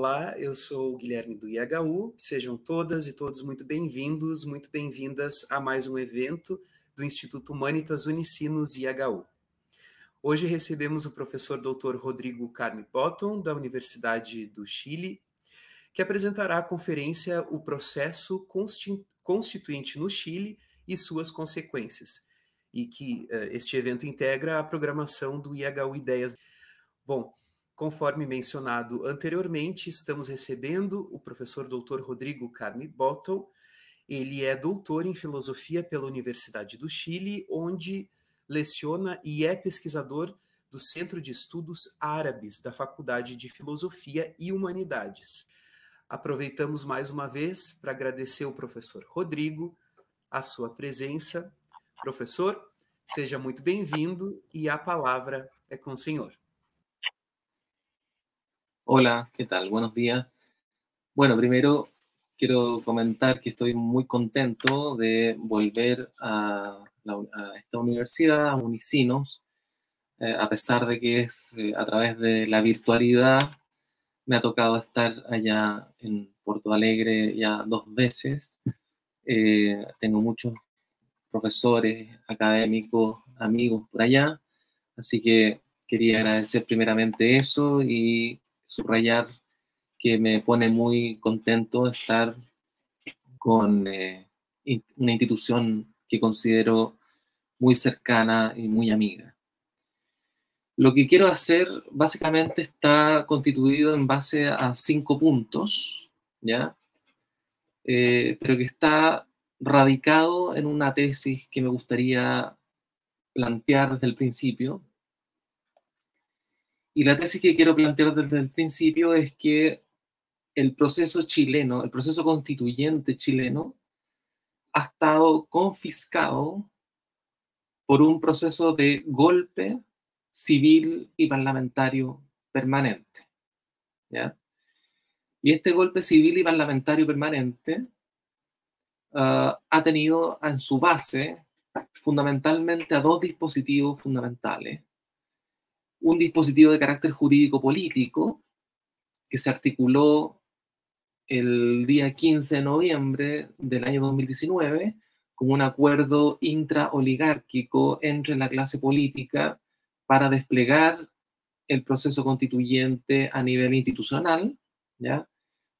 Olá, eu sou o Guilherme do IHU. Sejam todas e todos muito bem-vindos, muito bem-vindas a mais um evento do Instituto Humanitas Unicinos IHU. Hoje recebemos o professor Dr. Rodrigo Carme Botton, da Universidade do Chile, que apresentará a conferência O Processo Constituinte no Chile e Suas Consequências, e que uh, este evento integra a programação do IHU Ideias. Bom, Conforme mencionado anteriormente, estamos recebendo o professor Dr. Rodrigo Carme Bottle. Ele é doutor em filosofia pela Universidade do Chile, onde leciona e é pesquisador do Centro de Estudos Árabes da Faculdade de Filosofia e Humanidades. Aproveitamos mais uma vez para agradecer ao professor Rodrigo a sua presença. Professor, seja muito bem-vindo e a palavra é com o senhor. Hola, ¿qué tal? Buenos días. Bueno, primero quiero comentar que estoy muy contento de volver a, esta universidad, a Unicinos, eh, a pesar de que es eh, a través de la virtualidad. Me ha tocado estar allá en Porto Alegre ya dos veces. Eh, tengo muchos profesores, académicos, amigos por allá, así que quería agradecer primeramente eso y subrayar que me pone muy contento estar con eh, una institución que considero muy cercana y muy amiga. Lo que quiero hacer básicamente está constituido en base a cinco puntos, ¿ya? Eh, pero que está radicado en una tesis que me gustaría plantear desde el principio, y la tesis que quiero plantear desde el principio es que el proceso chileno, el proceso constituyente chileno, ha estado confiscado por un proceso de golpe civil y parlamentario permanente. Y este golpe civil y parlamentario permanente ah, ha tenido en su base fundamentalmente a dos dispositivos fundamentales un dispositivo de carácter jurídico político que se articuló el día 15 de noviembre del año 2019 como un acuerdo intraoligárquico entre la clase política para desplegar el proceso constituyente a nivel institucional, ¿ya?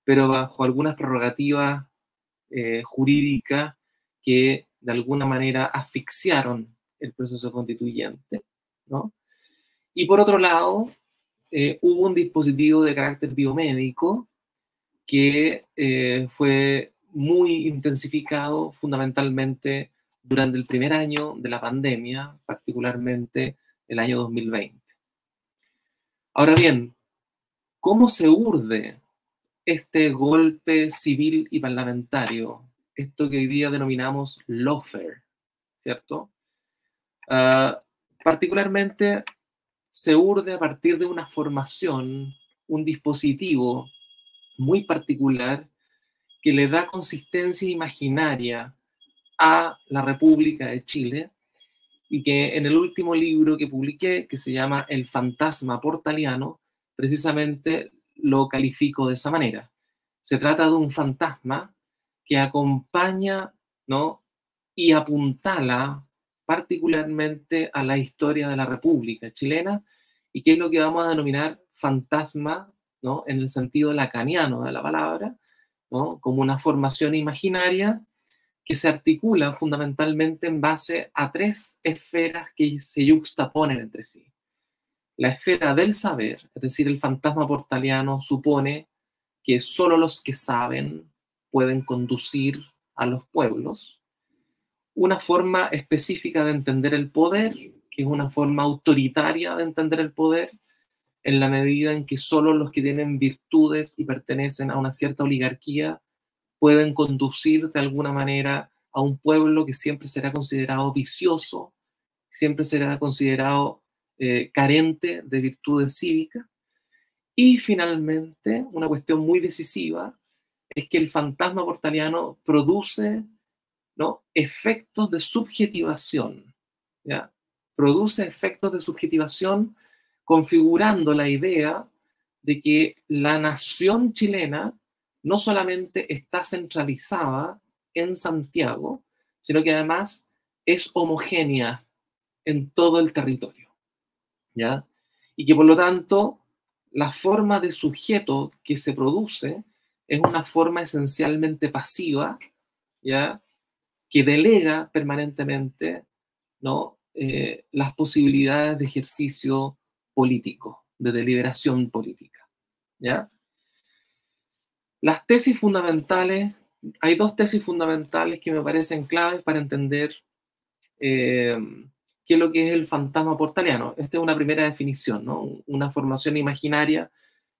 pero bajo algunas prerrogativas eh, jurídicas que de alguna manera asfixiaron el proceso constituyente, ¿no? Y por otro lado, eh, hubo un dispositivo de carácter biomédico que eh, fue muy intensificado fundamentalmente durante el primer año de la pandemia, particularmente el año 2020. Ahora bien, ¿cómo se urde este golpe civil y parlamentario? Esto que hoy día denominamos lawfare, ¿cierto? Ah, particularmente se urde a partir de una formación, un dispositivo muy particular que le da consistencia imaginaria a la República de Chile y que en el último libro que publiqué, que se llama El fantasma portaliano, precisamente lo califico de esa manera. Se trata de un fantasma que acompaña ¿no? y apuntala particularmente a la historia de la República chilena y que es lo que vamos a denominar fantasma, En el sentido lacaniano de la palabra, Como una formación imaginaria que se articula fundamentalmente en base a tres esferas que se yuxtaponen entre sí. La esfera del saber, es decir, el fantasma portaliano supone que solo los que saben pueden conducir a los pueblos. Una forma específica de entender el poder, que es una forma autoritaria de entender el poder, en la medida en que solo los que tienen virtudes y pertenecen a una cierta oligarquía pueden conducir de alguna manera a un pueblo que siempre será considerado vicioso, siempre será considerado eh, carente de virtudes cívicas. Y finalmente, una cuestión muy decisiva es que el fantasma portaliano produce ¿no? efectos de subjetivación. ¿ya? Produce efectos de subjetivación configurando la idea de que la nación chilena no solamente está centralizada en Santiago, sino que además es homogénea en todo el territorio. ¿ya? Y que por lo tanto la forma de sujeto que se produce es una forma esencialmente pasiva, ¿ya? Que delega permanentemente ¿no? Eh, las posibilidades de ejercicio político, de deliberación política. ¿ya? Las tesis fundamentales, hay dos tesis fundamentales que me parecen claves para entender eh, qué es lo que es el fantasma portaliano. Esta es una primera definición, ¿no? una formación imaginaria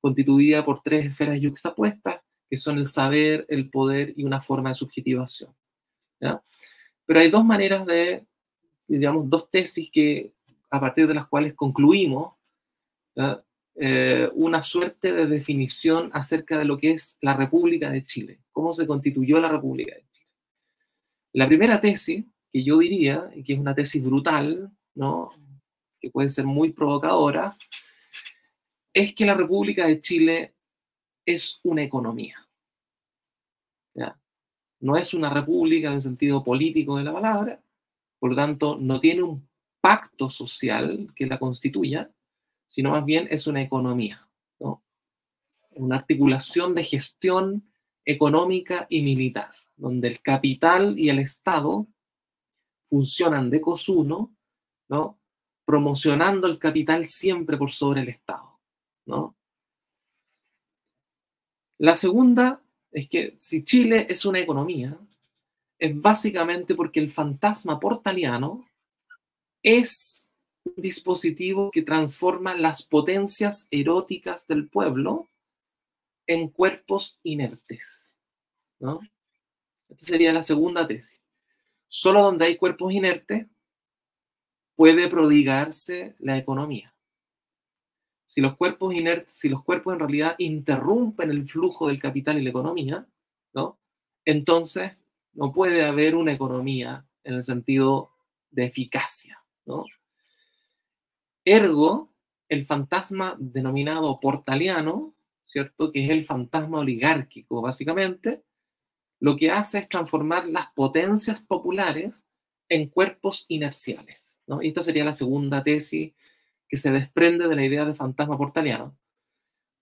constituida por tres esferas yuxtapuestas, que son el saber, el poder y una forma de subjetivación. ¿Ya? Pero hay dos maneras de, digamos, dos tesis que, a partir de las cuales concluimos eh, una suerte de definición acerca de lo que es la República de Chile, cómo se constituyó la República de Chile. La primera tesis, que yo diría, y que es una tesis brutal, ¿no? que puede ser muy provocadora, es que la República de Chile es una economía. No es una república en el sentido político de la palabra, por lo tanto, no tiene un pacto social que la constituya, sino más bien es una economía, ¿no? una articulación de gestión económica y militar, donde el capital y el Estado funcionan de cosuno, ¿no? promocionando el capital siempre por sobre el Estado. ¿no? La segunda es que si Chile es una economía, es básicamente porque el fantasma portaliano es dispositivo que transforma las potencias eróticas del pueblo en cuerpos inertes. ¿no? Esta sería la segunda tesis. Solo donde hay cuerpos inertes puede prodigarse la economía. Si los cuerpos inertes, si los cuerpos en realidad interrumpen el flujo del capital y la economía, ¿no? entonces no puede haber una economía en el sentido de eficacia. ¿no? Ergo, el fantasma denominado portaliano, ¿cierto? Que es el fantasma oligárquico, básicamente, lo que hace es transformar las potencias populares en cuerpos inerciales. ¿no? Esta sería la segunda tesis que se desprende de la idea de fantasma portaliano.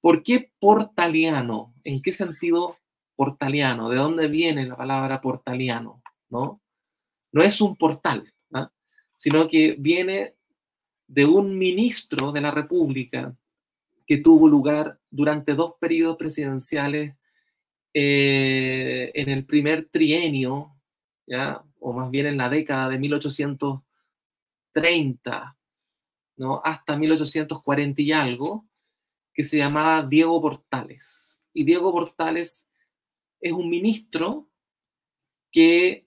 ¿Por qué portaliano? ¿En qué sentido portaliano? ¿De dónde viene la palabra portaliano? No, no es un portal, sino que viene de un ministro de la República que tuvo lugar durante dos periodos presidenciales eh, en el primer trienio, ¿ya? o más bien en la década de 1830, ¿no? hasta 1840 y algo, que se llamaba Diego Portales. Y Diego Portales es un ministro que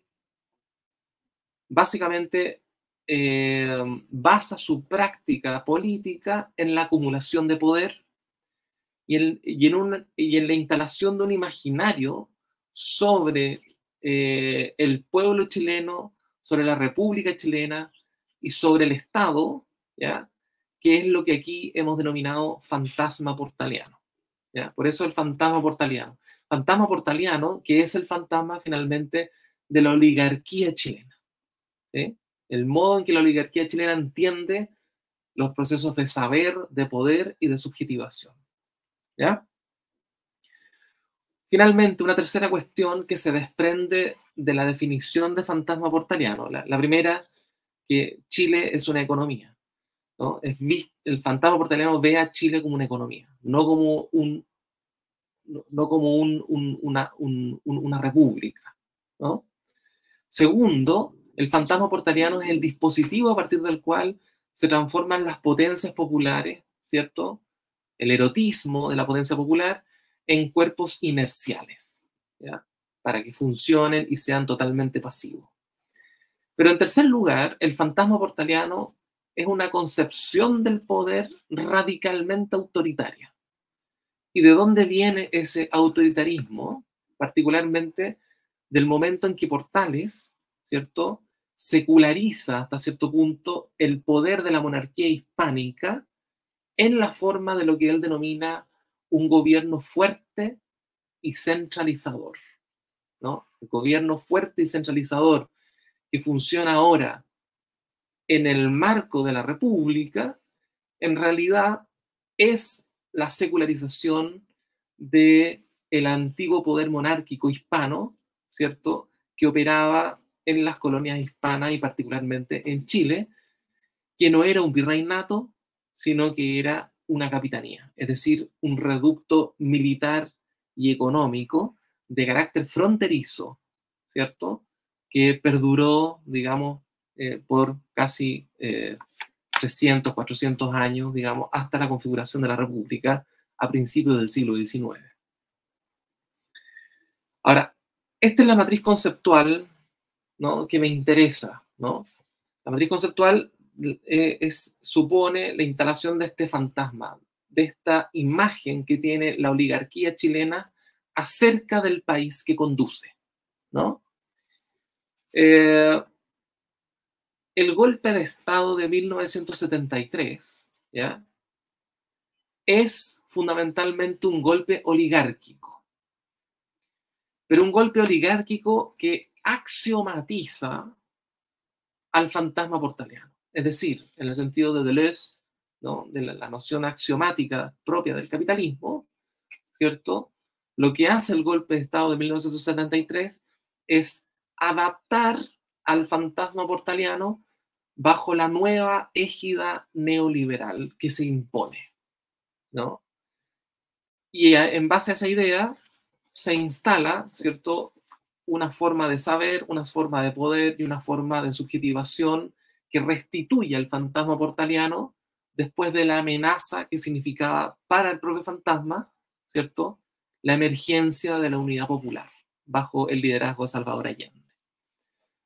básicamente eh, basa su práctica política en la acumulación de poder y en, la instalación de un imaginario sobre eh, el pueblo chileno, sobre la República chilena y sobre el Estado, ¿ya? que es lo que aquí hemos denominado fantasma portaliano. ¿ya? Por eso el fantasma portaliano. Fantasma portaliano, que es el fantasma finalmente de la oligarquía chilena. ¿sí? el modo en que la oligarquía chilena entiende los procesos de saber, de poder y de subjetivación. ¿Ya? Finalmente, una tercera cuestión que se desprende de la definición de fantasma portaliano. La, primera, que Chile es una economía. El fantasma portaliano ve a Chile como una economía, no como, una, república. Segundo, el fantasma portaliano es el dispositivo a partir del cual se transforman las potencias populares, ¿cierto? El erotismo de la potencia popular en cuerpos inerciales. Para que funcionen y sean totalmente pasivos. Pero en tercer lugar, el fantasma portaliano es una concepción del poder radicalmente autoritaria. ¿Y de dónde viene ese autoritarismo? Particularmente del momento en que Portales, ¿cierto? seculariza hasta cierto punto el poder de la monarquía hispánica en la forma de lo que él denomina un gobierno fuerte y centralizador. ¿no? El gobierno fuerte y centralizador que funciona ahora en el marco de la República, en realidad es la secularización de el antiguo poder monárquico hispano, ¿cierto? Que operaba en las colonias hispanas y particularmente en Chile, que no era un virreinato, sino que era una capitanía, es decir, un reducto militar y económico de carácter fronterizo, ¿cierto? Que perduró, digamos, eh, por casi 300, eh, 400 años, digamos, hasta la configuración de la República a principios del siglo XIX. Ahora, esta es la matriz conceptual que me interesa. La matriz conceptual eh, supone la instalación de este fantasma, de esta imagen que tiene la oligarquía chilena acerca del país que conduce. ¿no? Eh, el golpe de Estado de 1973 ¿ya? es fundamentalmente un golpe oligárquico, pero un golpe oligárquico que axiomatiza al fantasma portaliano. Es decir, en el sentido de Deleuze, de la, noción axiomática propia del capitalismo, ¿cierto? Lo que hace el golpe de Estado de 1973 es adaptar al fantasma portaliano bajo la nueva égida neoliberal que se impone, ¿no? Y en base a esa idea se instala, ¿cierto?, una forma de saber, una forma de poder y una forma de subjetivación que restituye al fantasma portaliano después de la amenaza que significaba para el propio fantasma, ¿cierto? La emergencia de la unidad popular bajo el liderazgo de Salvador Allende.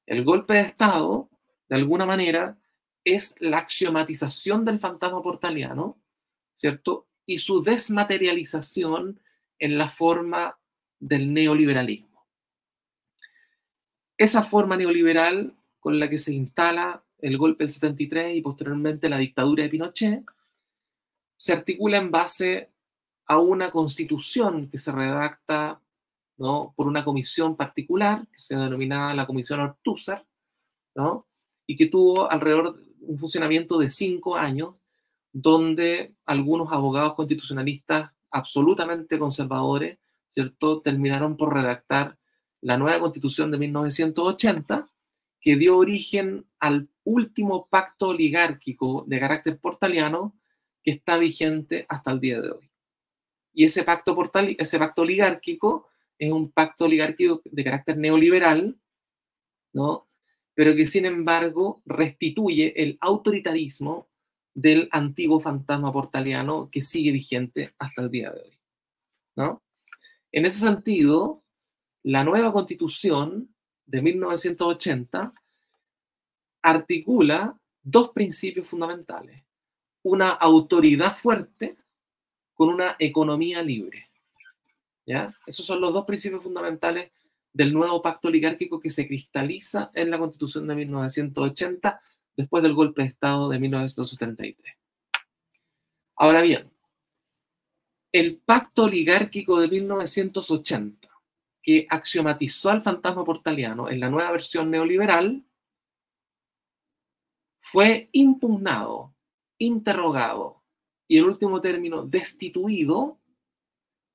El golpe de Estado, de alguna manera, es la axiomatización del fantasma portaliano, ¿cierto? Y su desmaterialización en la forma del neoliberalismo. Esa forma neoliberal con la que se instala el golpe del 73 y posteriormente la dictadura de Pinochet, se articula en base a una constitución que se redacta ¿no? por una comisión particular, que se denominaba la Comisión Ortúzar, ¿no? Y que tuvo alrededor un funcionamiento de cinco años, donde algunos abogados constitucionalistas absolutamente conservadores, ¿cierto?, terminaron por redactar la nueva constitución de 1980, que dio origen al último pacto oligárquico de carácter portaliano que está vigente hasta el día de hoy. Y ese pacto, portal, ese pacto oligárquico es un pacto oligárquico de carácter neoliberal, ¿no? Pero que sin embargo restituye el autoritarismo del antiguo fantasma portaliano que sigue vigente hasta el día de hoy. ¿no? En ese sentido, la nueva constitución de 1980 articula dos principios fundamentales. Una autoridad fuerte con una economía libre. ¿Ya? Esos son los dos principios fundamentales del nuevo pacto oligárquico que se cristaliza en la constitución de 1980 después del golpe de Estado de 1973. Ahora bien, el pacto oligárquico de 1980 que axiomatizó al fantasma portaliano en la nueva versión neoliberal fue impugnado, interrogado y en último término destituido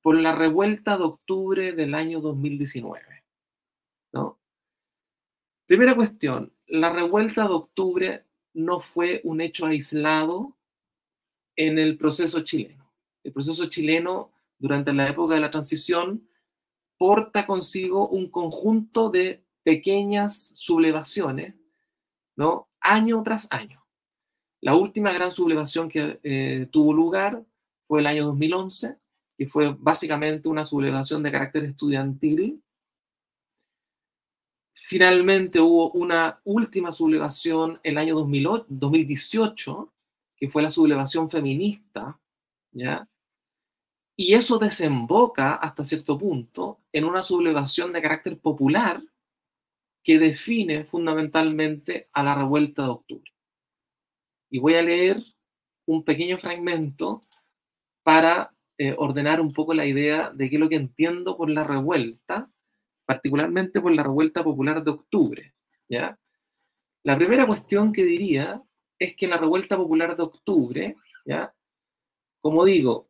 por la revuelta de octubre del año 2019. Primera cuestión, la revuelta de octubre no fue un hecho aislado en el proceso chileno. El proceso chileno durante la época de la transición porta consigo un conjunto de pequeñas sublevaciones, ¿no? Año tras año. La última gran sublevación que eh, tuvo lugar fue el año 2011, que fue básicamente una sublevación de carácter estudiantil. Finalmente hubo una última sublevación el año 2018, que fue la sublevación feminista, ¿ya? Y eso desemboca hasta cierto punto en una sublevación de carácter popular que define fundamentalmente a la revuelta de octubre. Y voy a leer un pequeño fragmento para eh, ordenar un poco la idea de qué es lo que entiendo por la revuelta, particularmente por la revuelta popular de octubre. ¿ya? La primera cuestión que diría es que la revuelta popular de octubre, ¿ya? como digo,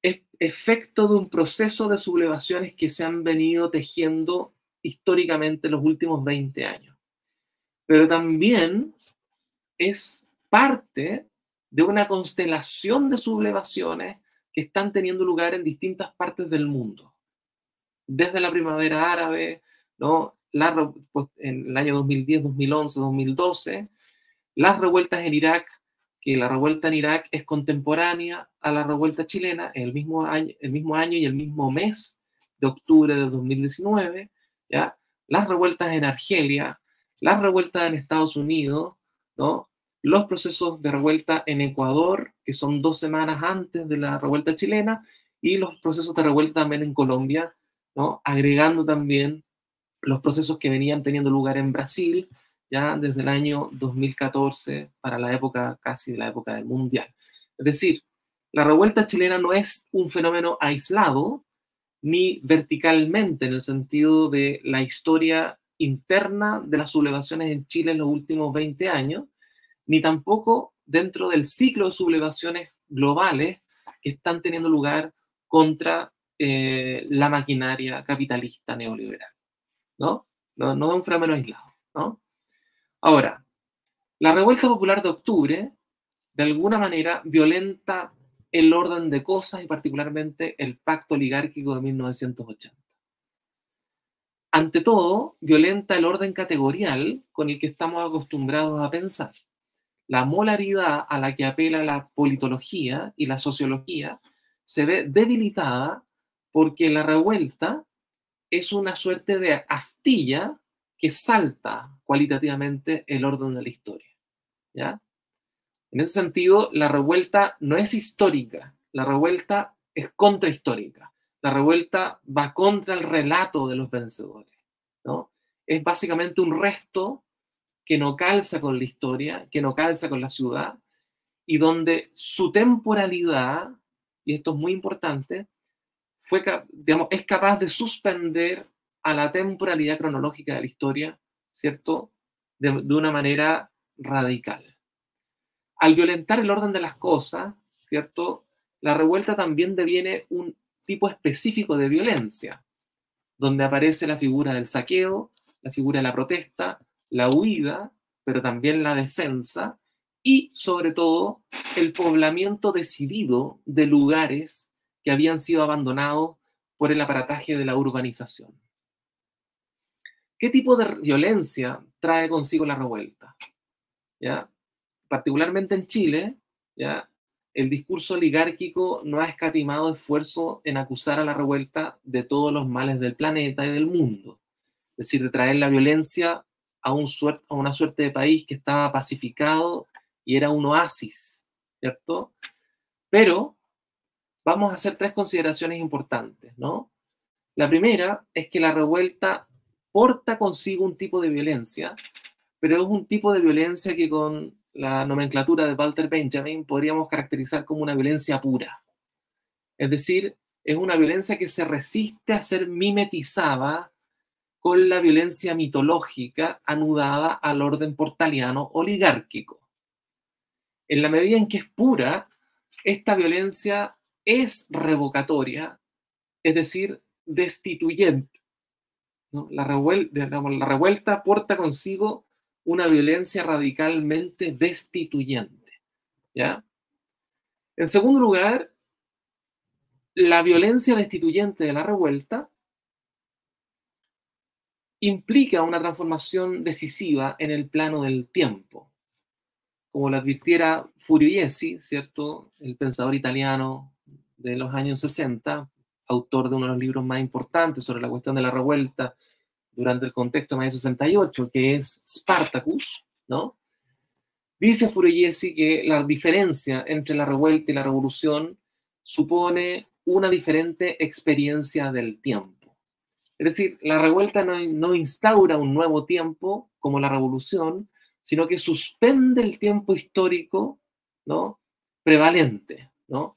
es efecto de un proceso de sublevaciones que se han venido tejiendo históricamente en los últimos 20 años. Pero también es parte de una constelación de sublevaciones que están teniendo lugar en distintas partes del mundo. Desde la primavera árabe, ¿no? La, pues, en el año 2010, 2011, 2012, las revueltas en Irak, que la revuelta en Irak es contemporánea a la revuelta chilena, el mismo año, el mismo año y el mismo mes de octubre de 2019, ¿ya? las revueltas en Argelia, las revueltas en Estados Unidos, ¿no? los procesos de revuelta en Ecuador, que son dos semanas antes de la revuelta chilena, y los procesos de revuelta también en Colombia, agregando también los procesos que venían teniendo lugar en Brasil, ya desde el año 2014 para la época casi de la época del Mundial. Es decir, la revuelta chilena no es un fenómeno aislado ni verticalmente en el sentido de la historia interna de las sublevaciones en Chile en los últimos 20 años, ni tampoco dentro del ciclo de sublevaciones globales que están teniendo lugar contra eh, la maquinaria capitalista neoliberal. ¿no? No, no es un fenómeno aislado. ¿no? Ahora, la revuelta popular de octubre, de alguna manera, violenta el orden de cosas y particularmente el pacto oligárquico de 1980. Ante todo, violenta el orden categorial con el que estamos acostumbrados a pensar la molaridad a la que apela la politología y la sociología se ve debilitada porque la revuelta es una suerte de astilla que salta cualitativamente el orden de la historia. ¿ya? En ese sentido, la revuelta no es histórica, la revuelta es contrahistórica. La revuelta va contra el relato de los vencedores. ¿no? Es básicamente un resto que no calza con la historia, que no calza con la ciudad, y donde su temporalidad, y esto es muy importante, fue, digamos, es capaz de suspender a la temporalidad cronológica de la historia, ¿cierto? De, de una manera radical. Al violentar el orden de las cosas, ¿cierto? La revuelta también deviene un tipo específico de violencia, donde aparece la figura del saqueo, la figura de la protesta, la huida, pero también la defensa y sobre todo el poblamiento decidido de lugares que habían sido abandonados por el aparataje de la urbanización. ¿Qué tipo de violencia trae consigo la revuelta? ¿Ya? Particularmente en Chile, ¿ya? el discurso oligárquico no ha escatimado esfuerzo en acusar a la revuelta de todos los males del planeta y del mundo. Es decir, de traer la violencia a, un a una suerte de país que estaba pacificado y era un oasis, ¿cierto? Pero vamos a hacer tres consideraciones importantes, ¿no? La primera es que la revuelta porta consigo un tipo de violencia, pero es un tipo de violencia que con la nomenclatura de Walter Benjamin podríamos caracterizar como una violencia pura. Es decir, es una violencia que se resiste a ser mimetizada con la violencia mitológica anudada al orden portaliano oligárquico. En la medida en que es pura, esta violencia es revocatoria, es decir, destituyente. La, revuelta, porta consigo una violencia radicalmente destituyente. ¿ya? En segundo lugar, la violencia destituyente de la revuelta implica una transformación decisiva en el plano del tiempo. Como lo advirtiera Furiesi, ¿cierto? El pensador italiano de los años 60, autor de uno de los libros más importantes sobre la cuestión de la revuelta durante el contexto de mayo 68, que es Spartacus, ¿no? Dice Furiesi que la diferencia entre la revuelta y la revolución supone una diferente experiencia del tiempo. Es decir, la revuelta no, no instaura un nuevo tiempo como la revolución, sino que suspende el tiempo histórico ¿no? prevalente. ¿no?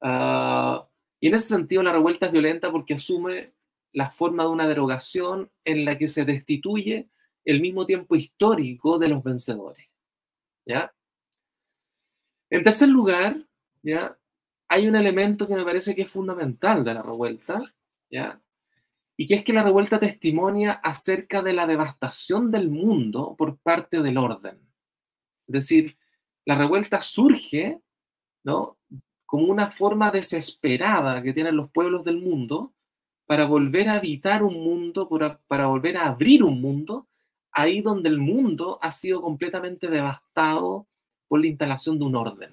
Uh, y en ese sentido la revuelta es violenta porque asume la forma de una derogación en la que se destituye el mismo tiempo histórico de los vencedores. ¿ya? En tercer lugar, ¿ya? hay un elemento que me parece que es fundamental de la revuelta, ¿ya? y que es que la revuelta testimonia acerca de la devastación del mundo por parte del orden. Es decir, la revuelta surge ¿no? Como una forma desesperada que tienen los pueblos del mundo para volver a habitar un mundo, para, volver a abrir un mundo, ahí donde el mundo ha sido completamente devastado por la instalación de un orden.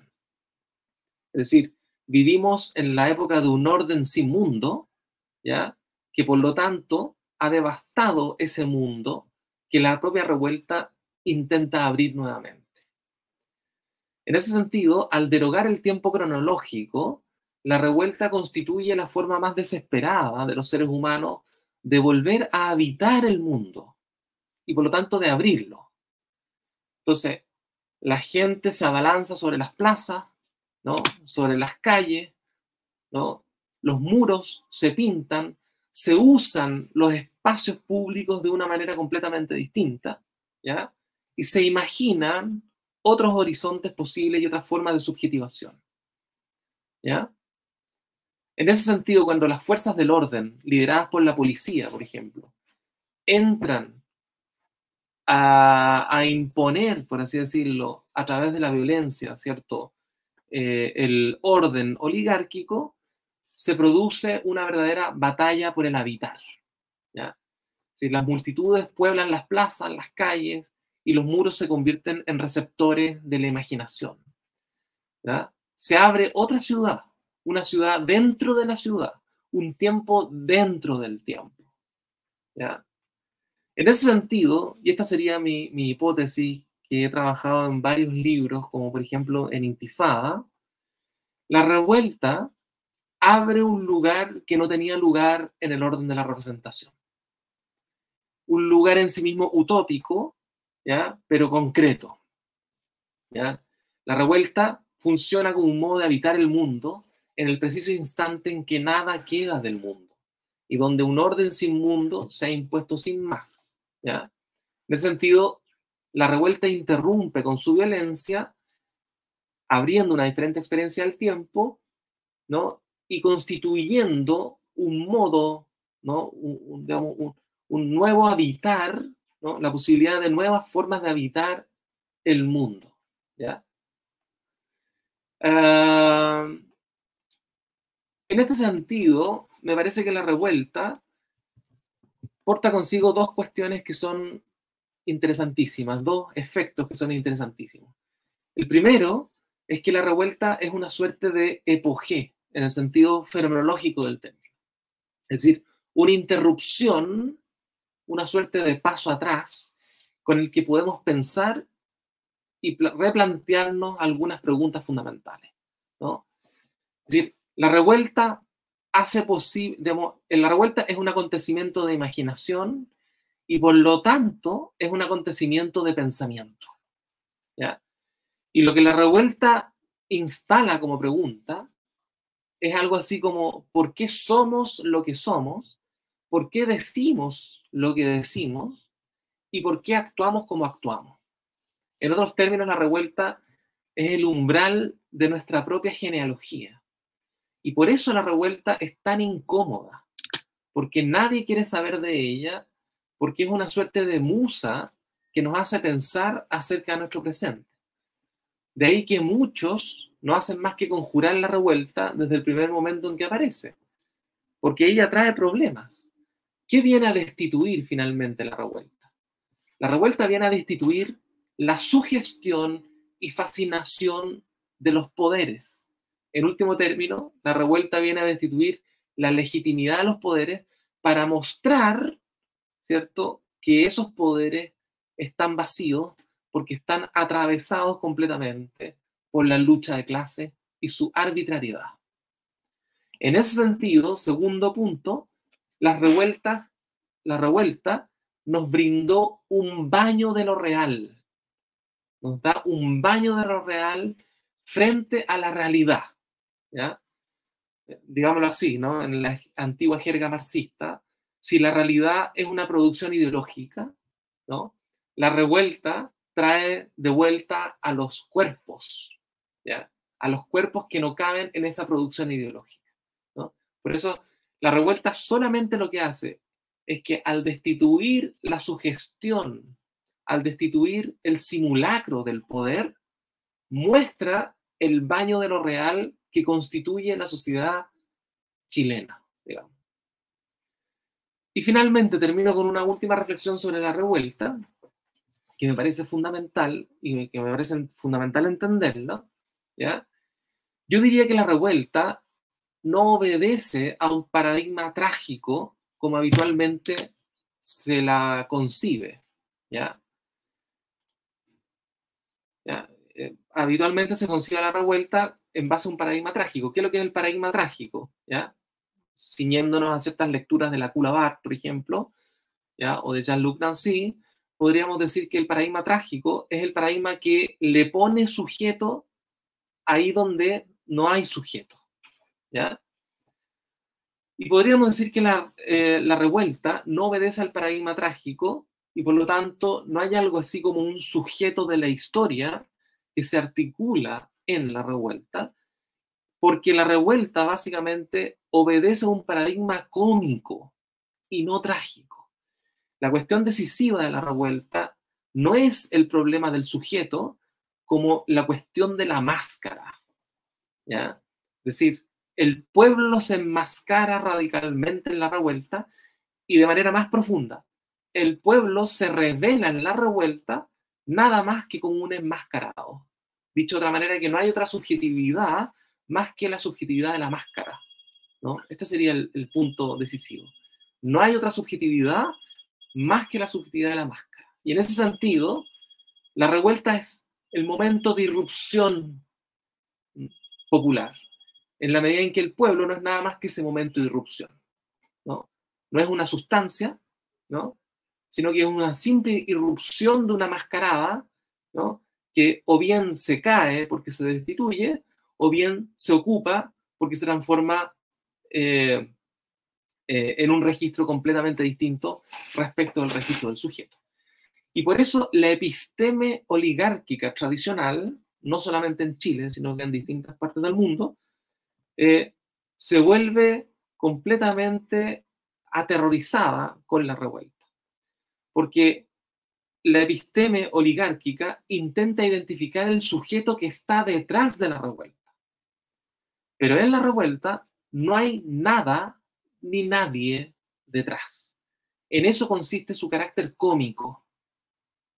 Es decir, vivimos en la época de un orden sin mundo, ¿ya? que por lo tanto ha devastado ese mundo que la propia revuelta intenta abrir nuevamente. En ese sentido, al derogar el tiempo cronológico, la revuelta constituye la forma más desesperada de los seres humanos de volver a habitar el mundo y por lo tanto de abrirlo. Entonces, la gente se abalanza sobre las plazas, ¿no? sobre las calles, ¿no? los muros se pintan, se usan los espacios públicos de una manera completamente distinta, ¿ya? y se imaginan otros horizontes posibles y otras formas de subjetivación. ¿Ya? En ese sentido, cuando las fuerzas del orden, lideradas por la policía, por ejemplo, entran a, imponer, por así decirlo, a través de la violencia, ¿cierto? Eh, el orden oligárquico, se produce una verdadera batalla por el habitar. ¿ya? Si las multitudes pueblan las plazas, las calles, y los muros se convierten en receptores de la imaginación. Se abre otra ciudad, una ciudad dentro de la ciudad, un tiempo dentro del tiempo. En ese sentido, y esta sería mi, mi hipótesis que he trabajado en varios libros, como por ejemplo en Intifada, la revuelta abre un lugar que no tenía lugar en el orden de la representación. Un lugar en sí mismo utópico pero concreto. ¿ya? La revuelta funciona como un modo de habitar el mundo en el preciso instante en que nada queda del mundo y donde un orden sin mundo se ha impuesto sin más. ¿ya? En ese sentido, la revuelta interrumpe con su violencia, abriendo una diferente experiencia del tiempo, ¿no? Y constituyendo un modo, ¿no? un, un nuevo habitar la posibilidad de nuevas formas de habitar el mundo. ¿ya? En este sentido, me parece que la revuelta porta consigo dos cuestiones que son interesantísimas, dos efectos que son interesantísimos. El primero es que la revuelta es una suerte de epogé en el sentido fenomenológico del término. Es decir, una interrupción una suerte de paso atrás con el que podemos pensar y replantearnos algunas preguntas fundamentales. ¿no? Es decir, la revuelta hace posible, la revuelta es un acontecimiento de imaginación y por lo tanto es un acontecimiento de pensamiento. ¿ya? Y lo que la revuelta instala como pregunta es algo así como, ¿por qué somos lo que somos? ¿Por qué decimos lo que decimos y por qué actuamos como actuamos. En otros términos, la revuelta es el umbral de nuestra propia genealogía. Y por eso la revuelta es tan incómoda, porque nadie quiere saber de ella, porque es una suerte de musa que nos hace pensar acerca de nuestro presente. De ahí que muchos no hacen más que conjurar la revuelta desde el primer momento en que aparece, porque ella trae problemas. ¿Qué viene a destituir finalmente la revuelta? La revuelta viene a destituir la sugestión y fascinación de los poderes. En último término, la revuelta viene a destituir la legitimidad de los poderes para mostrar, ¿cierto?, que esos poderes están vacíos porque están atravesados completamente por la lucha de clase y su arbitrariedad. En ese sentido, segundo punto, las revueltas, la revuelta nos brindó un baño de lo real. Nos da un baño de lo real frente a la realidad. Digámoslo así, ¿no? En la antigua jerga marxista, si la realidad es una producción ideológica, ¿no? La revuelta trae de vuelta a los cuerpos, ¿ya? A los cuerpos que no caben en esa producción ideológica, ¿no? Por eso, la revuelta solamente lo que hace es que al destituir la sugestión, al destituir el simulacro del poder, muestra el baño de lo real que constituye la sociedad chilena. Y finalmente termino con una última reflexión sobre la revuelta, que me parece fundamental y que me parece fundamental entenderlo, ¿ya? Yo diría que la revuelta no obedece a un paradigma trágico como habitualmente se la concibe, ¿ya? Eh, habitualmente se concibe la revuelta en base a un paradigma trágico. ¿Qué es lo que es el paradigma trágico? ¿Ya? Ciñéndonos a ciertas lecturas de la Coulabart, por ejemplo, ¿ya? o de Jean-Luc Nancy, podríamos decir que el paradigma trágico es el paradigma que le pone sujeto ahí donde no hay sujeto. ¿Ya? Y podríamos decir que la, eh, la revuelta no obedece al paradigma trágico y por lo tanto no hay algo así como un sujeto de la historia que se articula en la revuelta, porque la revuelta básicamente obedece a un paradigma cómico y no trágico. La cuestión decisiva de la revuelta no es el problema del sujeto como la cuestión de la máscara. ¿ya? Es decir, el pueblo se enmascara radicalmente en la revuelta y de manera más profunda. El pueblo se revela en la revuelta nada más que como un enmascarado. Dicho de otra manera, que no hay otra subjetividad más que la subjetividad de la máscara. ¿no? Este sería el punto decisivo. No hay otra subjetividad más que la subjetividad de la máscara. Y en ese sentido, la revuelta es el momento de irrupción popular, en la medida en que el pueblo no es nada más que ese momento de irrupción. No, no es una sustancia, ¿no? sino que es una simple irrupción de una mascarada ¿no? que o bien se cae porque se destituye, o bien se ocupa porque se transforma eh, eh, en un registro completamente distinto respecto al registro del sujeto. Y por eso la episteme oligárquica tradicional, no solamente en Chile, sino que en distintas partes del mundo, eh, se vuelve completamente aterrorizada con la revuelta. Porque la episteme oligárquica intenta identificar el sujeto que está detrás de la revuelta. Pero en la revuelta no hay nada ni nadie detrás. En eso consiste su carácter cómico.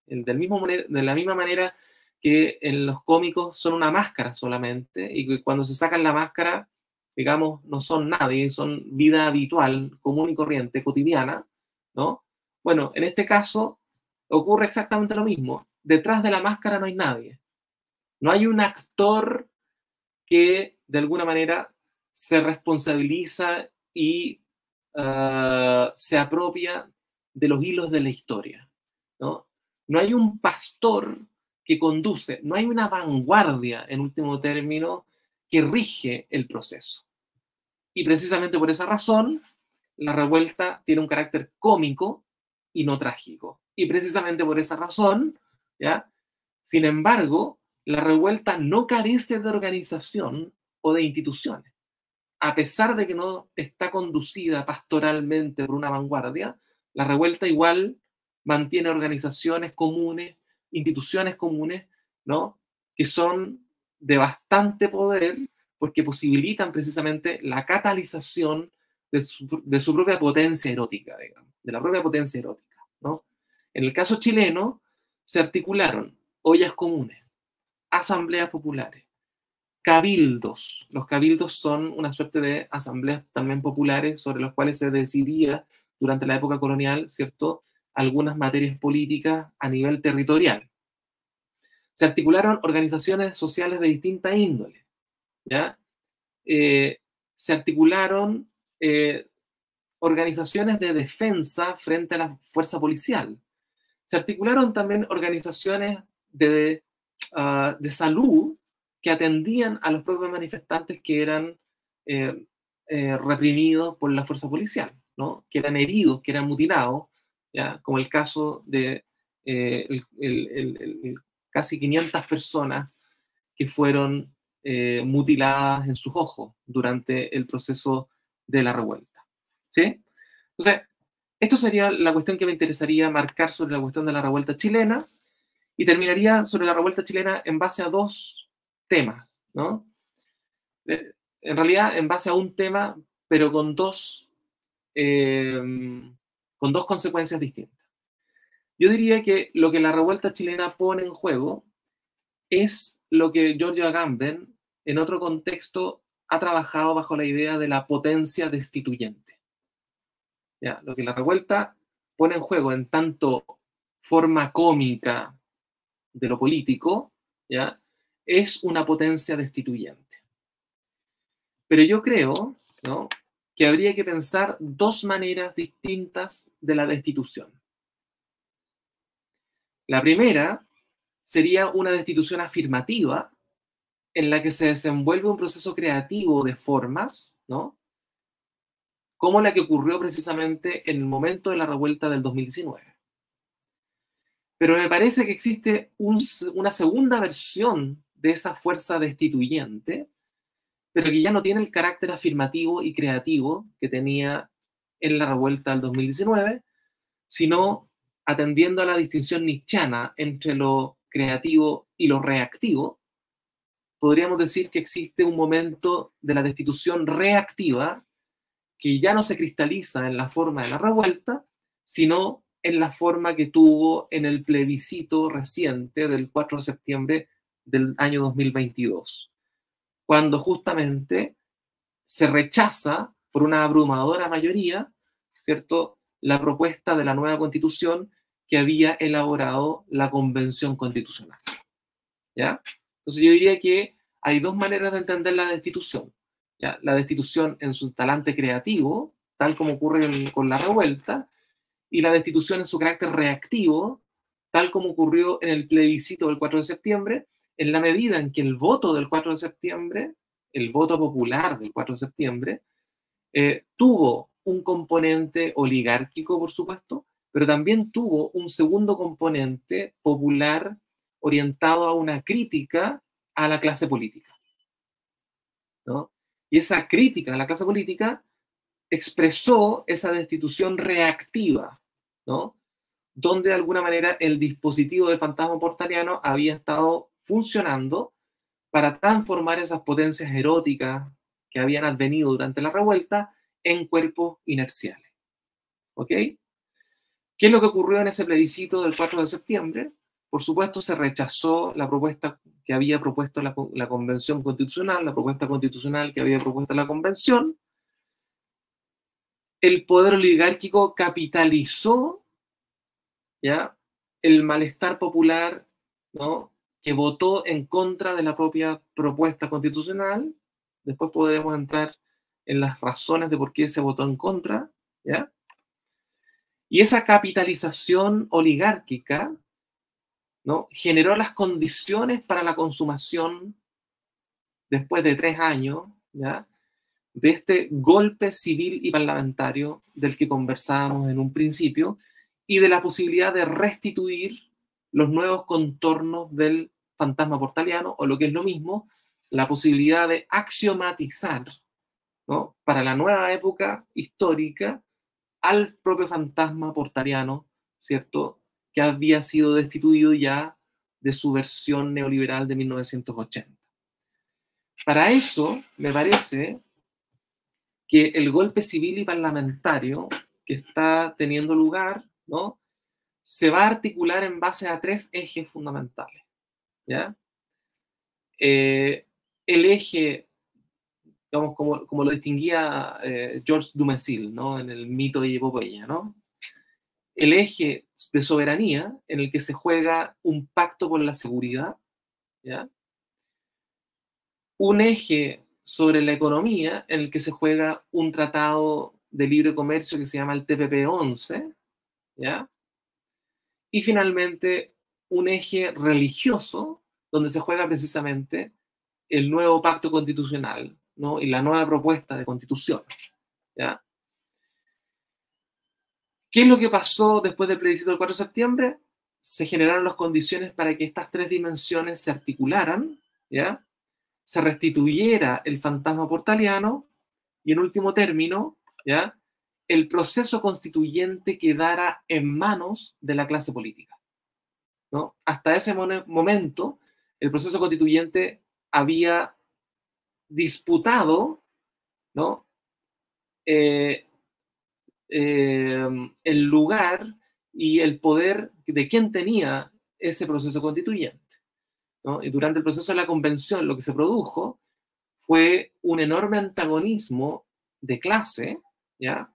Del mismo, de la misma manera que en los cómicos son una máscara solamente y que cuando se sacan la máscara, digamos, no son nadie, son vida habitual, común y corriente, cotidiana, ¿no? Bueno, en este caso, ocurre exactamente lo mismo. Detrás de la máscara no hay nadie. No hay un actor que de alguna manera se responsabiliza y uh, se apropia de los hilos de la historia. ¿no? no hay un pastor que conduce, no hay una vanguardia, en último término, que rige el proceso. Y precisamente por esa razón, la revuelta tiene un carácter cómico y no trágico. Y precisamente por esa razón, ¿ya? Sin embargo, la revuelta no carece de organización o de instituciones. a pesar de que no está conducida pastoralmente por una vanguardia, la revuelta igual mantiene organizaciones comunes, instituciones comunes, ¿no? Que son de bastante poder porque posibilitan precisamente la catalización de su, propia potencia erótica, digamos, de la propia potencia erótica, ¿no? En el caso chileno, se articularon ollas comunes, asambleas populares, cabildos. Los cabildos son una suerte de asambleas también populares sobre las cuales se decidía durante la época colonial, ¿cierto?, algunas materias políticas a nivel territorial. Se articularon organizaciones sociales de distinta índole, ¿ya? Eh, se articularon eh, organizaciones de defensa frente a la fuerza policial. Se articularon también organizaciones de, ah, de salud que atendían a los propios manifestantes que eran eh, reprimidos por la fuerza policial, ¿no? que eran heridos, que eran mutilados, ¿ya? como el caso de casi 500 personas que fueron eh, mutiladas en sus ojos durante el proceso de la revuelta. ¿Sí? Entonces, esto sería la cuestión que me interesaría marcar sobre la cuestión de la revuelta chilena y terminaría sobre la revuelta chilena en base a dos temas, ¿no? Eh, en realidad, en base a un tema, pero con dos, eh, con dos consecuencias distintas. Yo diría que lo que la revuelta chilena pone en juego es lo que Giorgio Agamben, en otro contexto, ha trabajado bajo la idea de la potencia destituyente. ¿Ya? Lo que la revuelta pone en juego en tanto forma cómica de lo político, ¿ya? es una potencia destituyente. Pero yo creo ¿no? Que habría que pensar dos maneras distintas de la destitución. La primera sería una destitución afirmativa en la que se desenvuelve un proceso creativo de formas, ¿no? Como la que ocurrió precisamente en el momento de la revuelta del 2019. Pero me parece que existe una segunda versión de esa fuerza destituyente, pero que ya no tiene el carácter afirmativo y creativo que tenía en la revuelta del 2019, sino atendiendo a la distinción nichana entre lo creativo y lo reactivo, podríamos decir que existe un momento de la destitución reactiva que ya no se cristaliza en la forma de la revuelta, sino en la forma que tuvo en el plebiscito reciente del 4 de septiembre del año 2022, cuando justamente se rechaza por una abrumadora mayoría, ¿cierto?, la propuesta de la nueva constitución que había elaborado la Convención Constitucional. ¿Ya? Entonces yo diría que hay dos maneras de entender la destitución. La destitución en su talante creativo, tal como ocurre con la revuelta, y la destitución en su carácter reactivo, tal como ocurrió en el plebiscito del 4 de septiembre, en la medida en que el voto del 4 de septiembre, el voto popular del 4 de septiembre, eh, tuvo un componente oligárquico, por supuesto, pero también tuvo un segundo componente popular orientado a una crítica a la clase política. Y esa crítica a la clase política expresó esa destitución reactiva, ¿no? donde de alguna manera el dispositivo del fantasma portaliano había estado funcionando para transformar esas potencias eróticas que habían advenido durante la revuelta en cuerpos inerciales. ¿Ok? ¿Qué es lo que ocurrió en ese plebiscito del 4 de septiembre? Por supuesto, se rechazó la propuesta que había propuesto la, Convención Constitucional, la propuesta constitucional que había propuesto la Convención. El poder oligárquico capitalizó ¿ya? el malestar popular ¿no? Que votó en contra de la propia propuesta constitucional. Después podremos entrar en las razones de por qué se votó en contra. ¿ya? Y esa capitalización oligárquica ¿no? generó las condiciones para la consumación, después de tres años, ¿ya? de este golpe civil y parlamentario del que conversábamos en un principio, y de la posibilidad de restituir los nuevos contornos del fantasma portaliano, o lo que es lo mismo, la posibilidad de axiomatizar para la nueva época histórica al propio fantasma portariano, ¿cierto? Que había sido destituido ya de su versión neoliberal de 1980. Para eso, me parece que el golpe civil y parlamentario que está teniendo lugar, ¿no? Se va a articular en base a tres ejes fundamentales, ¿ya? Eh, el eje, digamos, como, como lo distinguía eh, George Dumézil, ¿no? En el mito de Epopeya, ¿no? El eje de soberanía en el que se juega un pacto por la seguridad, ¿ya? Un eje sobre la economía en el que se juega un tratado de libre comercio que se llama el TPP-11, ¿ya? Y finalmente un eje religioso donde se juega precisamente el nuevo pacto constitucional, ¿no? Y la nueva propuesta de constitución, ¿ya? ¿Qué es lo que pasó después del plebiscito del 4 de septiembre? Se generaron las condiciones para que estas tres dimensiones se articularan, ¿ya? Se restituyera el fantasma portaliano y en último término, ¿ya? El proceso constituyente quedara en manos de la clase política, ¿no? Hasta ese momento, el proceso constituyente había disputado, ¿no? Eh, eh, el lugar y el poder de quién tenía ese proceso constituyente. Y durante el proceso de la convención lo que se produjo fue un enorme antagonismo de clase, ¿ya?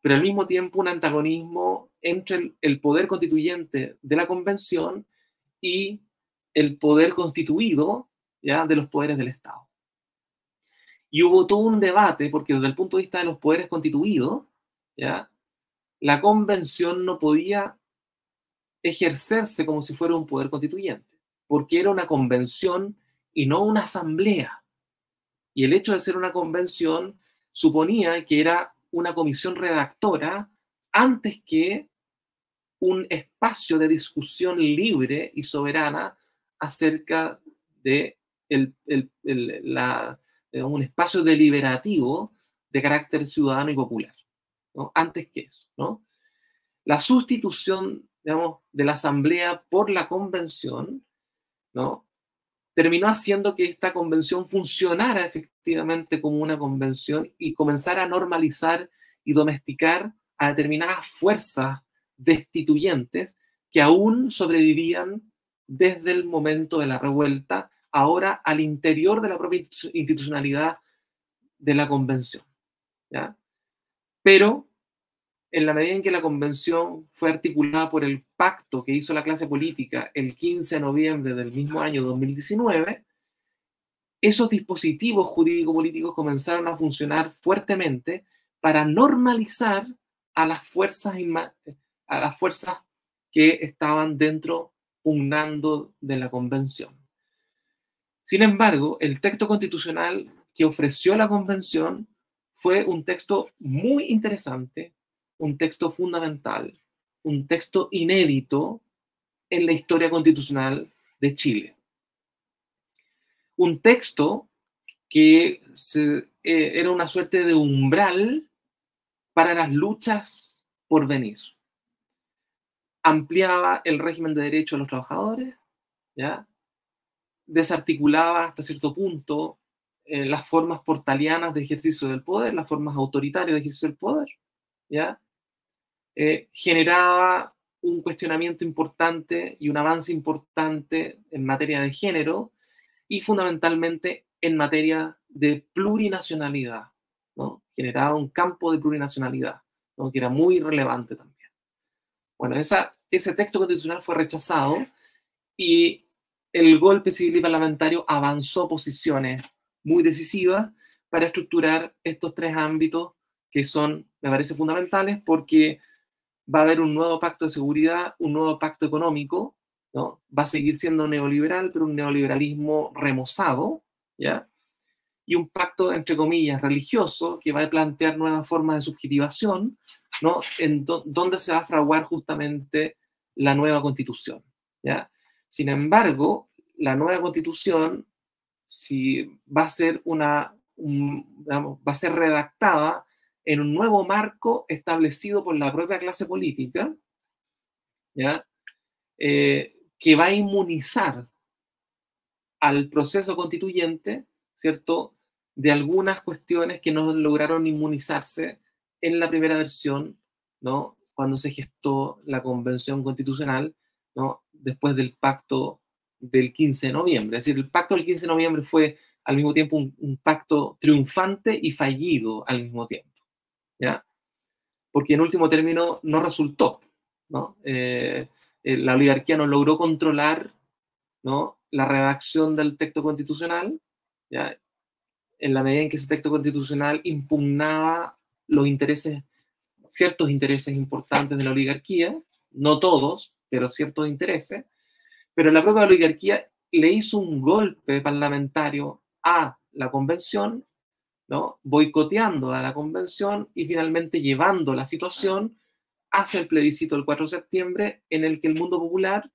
Pero al mismo tiempo un antagonismo entre el poder constituyente de la convención y el poder constituido ¿ya? de los poderes del Estado. Y hubo todo un debate, porque desde el punto de vista de los poderes constituidos, ¿ya? la convención no podía ejercerse como si fuera un poder constituyente, porque era una convención y no una asamblea. Y el hecho de ser una convención suponía que era una comisión redactora antes que un espacio de discusión libre y soberana acerca de un espacio deliberativo de carácter ciudadano y popular. Antes que eso, ¿no? La sustitución, digamos, de la asamblea por la convención, ¿no? Terminó haciendo que esta convención funcionara efectivamente como una convención y comenzara a normalizar y domesticar a determinadas fuerzas destituyentes que aún sobrevivían desde el momento de la revuelta, ahora al interior de la propia institucionalidad de la convención. ¿ya? Pero en la medida en que la convención fue articulada por el pacto que hizo la clase política el 15 de noviembre del mismo año 2019, esos dispositivos jurídico-políticos comenzaron a funcionar fuertemente para normalizar a las fuerzas, a las fuerzas que estaban dentro pugnando de la convención. Sin embargo, el texto constitucional que ofreció la convención fue un texto muy interesante, un texto fundamental, un texto inédito en la historia constitucional de Chile. Un texto que eh, era una suerte de umbral para las luchas por venir. Ampliaba el régimen de derechos de los trabajadores, ¿ya? desarticulaba hasta cierto punto eh, las formas portalianas de ejercicio del poder, las formas autoritarias de ejercicio del poder, ¿ya? Eh, generaba un cuestionamiento importante y un avance importante en materia de género y fundamentalmente en materia de plurinacionalidad, ¿no? Generaba un campo de plurinacionalidad, ¿no? que era muy relevante también. Bueno, ese texto constitucional fue rechazado y el golpe civil y parlamentario avanzó posiciones muy decisivas para estructurar estos tres ámbitos que son, me parece, fundamentales porque va a haber un nuevo pacto de seguridad, un nuevo pacto económico, ¿no? Va a seguir siendo neoliberal, pero un neoliberalismo remozado, ¿ya? Y un pacto, entre comillas, religioso, que va a plantear nuevas formas de subjetivación, ¿no? En donde se va a fraguar justamente la nueva constitución, ¿ya? Sin embargo, la nueva constitución, si va a ser una, va a ser redactada en un nuevo marco establecido por la propia clase política, ¿ya? Eh, que va a inmunizar al proceso constituyente, ¿cierto?, de algunas cuestiones que no lograron inmunizarse en la primera versión, ¿no? Cuando se gestó la convención constitucional, ¿no? Después del pacto del 15 de noviembre. Es decir, el pacto del 15 de noviembre fue al mismo tiempo un, pacto triunfante y fallido al mismo tiempo, ¿ya? Porque en último término no resultó, ¿no? Eh, eh, la oligarquía no logró controlar, ¿no? La redacción del texto constitucional, ¿ya? En la medida en que ese texto constitucional impugnaba los intereses, ciertos intereses importantes de la oligarquía, no todos, pero ciertos intereses, pero la propia oligarquía le hizo un golpe parlamentario a la convención, ¿no? boicoteando a la convención y finalmente llevando la situación hacia el plebiscito del 4 de septiembre, en el que el mundo popular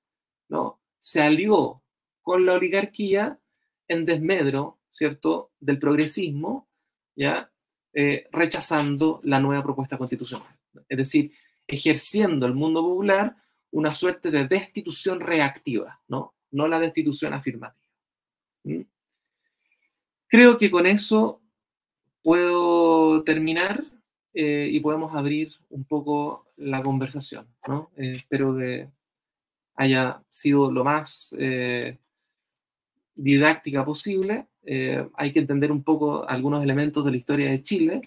¿no? se alió con la oligarquía en desmedro, ¿cierto?, del progresismo, ¿ya? Eh, rechazando la nueva propuesta constitucional. Es decir, ejerciendo el mundo popular una suerte de destitución reactiva, no, no la destitución afirmativa. ¿Mm? Creo que con eso puedo terminar eh, y podemos abrir un poco la conversación. ¿no? Eh, espero que haya sido lo más eh, didáctica posible. hay que entender un poco algunos elementos de la historia de Chile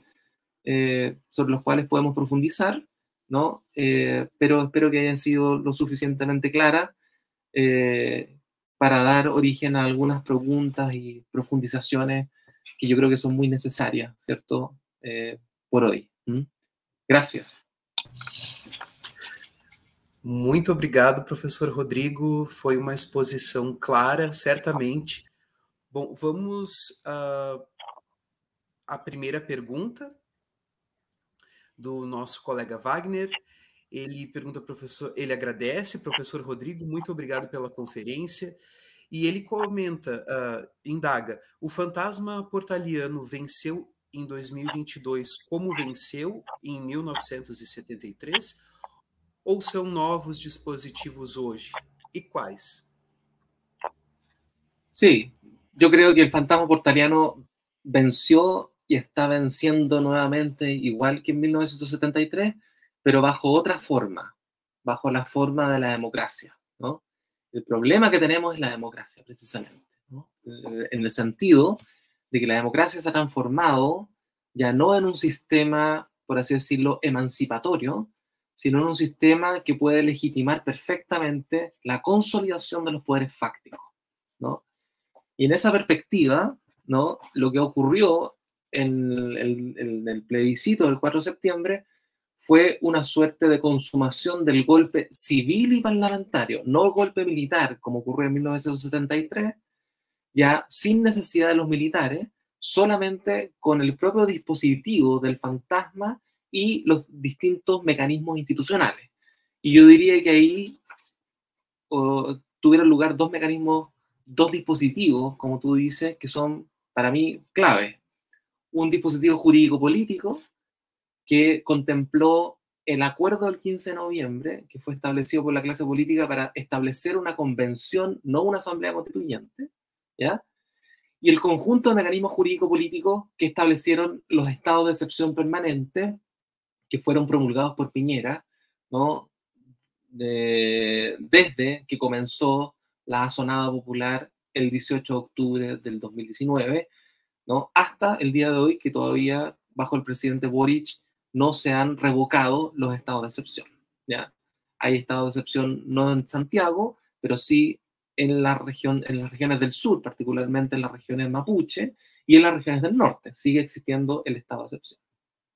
sobre los cuales podemos profundizar ¿no? Eh, pero espero que hayan sido lo suficientemente claras eh, para dar origen a algunas preguntas y profundizaciones que yo creo que son muy necesarias, ¿cierto? Eh, por hoy. Gracias. Muito obrigado, professor Rodrigo. Foi uma exposição clara, certamente. Bom, vamos uh, à primeira pergunta. do nosso colega Wagner. Ele pergunta, professor, ele agradece, professor Rodrigo, muito obrigado pela conferência. E ele comenta, uh, indaga, o fantasma portaliano venceu em 2022 como venceu em 1973? Ou são novos dispositivos hoje? E quais? Sí, yo creo que el fantasma portaliano venció y está venciendo nuevamente igual que en 1973, pero bajo otra forma, bajo la forma de la democracia. El problema que tenemos es la democracia, precisamente, ¿no? Eh, en el sentido de que la democracia se ha transformado ya no en un sistema, por así decirlo, emancipatorio, sino en un sistema que puede legitimar perfectamente la consolidación de los poderes fácticos. ¿no? Y en esa perspectiva, ¿no? lo que ocurrió en el, plebiscito del 4 de septiembre fue una suerte de consumación del golpe civil y parlamentario, no golpe militar, como ocurrió en 1973, ya sin necesidad de los militares, solamente con el propio dispositivo del fantasma y los distintos mecanismos institucionales. Y yo diría que ahí tuvieron lugar dos mecanismos, dos dispositivos, como tú dices, que son para mí claves un dispositivo jurídico político que contempló el acuerdo del 15 de noviembre, que fue establecido por la clase política para establecer una convención, no una asamblea constituyente, ¿ya? Y el conjunto de mecanismos jurídico-políticos que establecieron los estados de excepción permanente, que fueron promulgados por Piñera, ¿no? desde que comenzó la azonada popular el 18 de octubre del 2019, ¿no? Hasta el día de hoy que todavía bajo el presidente Boric no se han revocado los estados de excepción, ¿ya? Hay estados de excepción no en Santiago, pero sí en, la región, en las regiones del sur, particularmente en las regiones mapuche y en las regiones del norte, sigue existiendo el estado de excepción,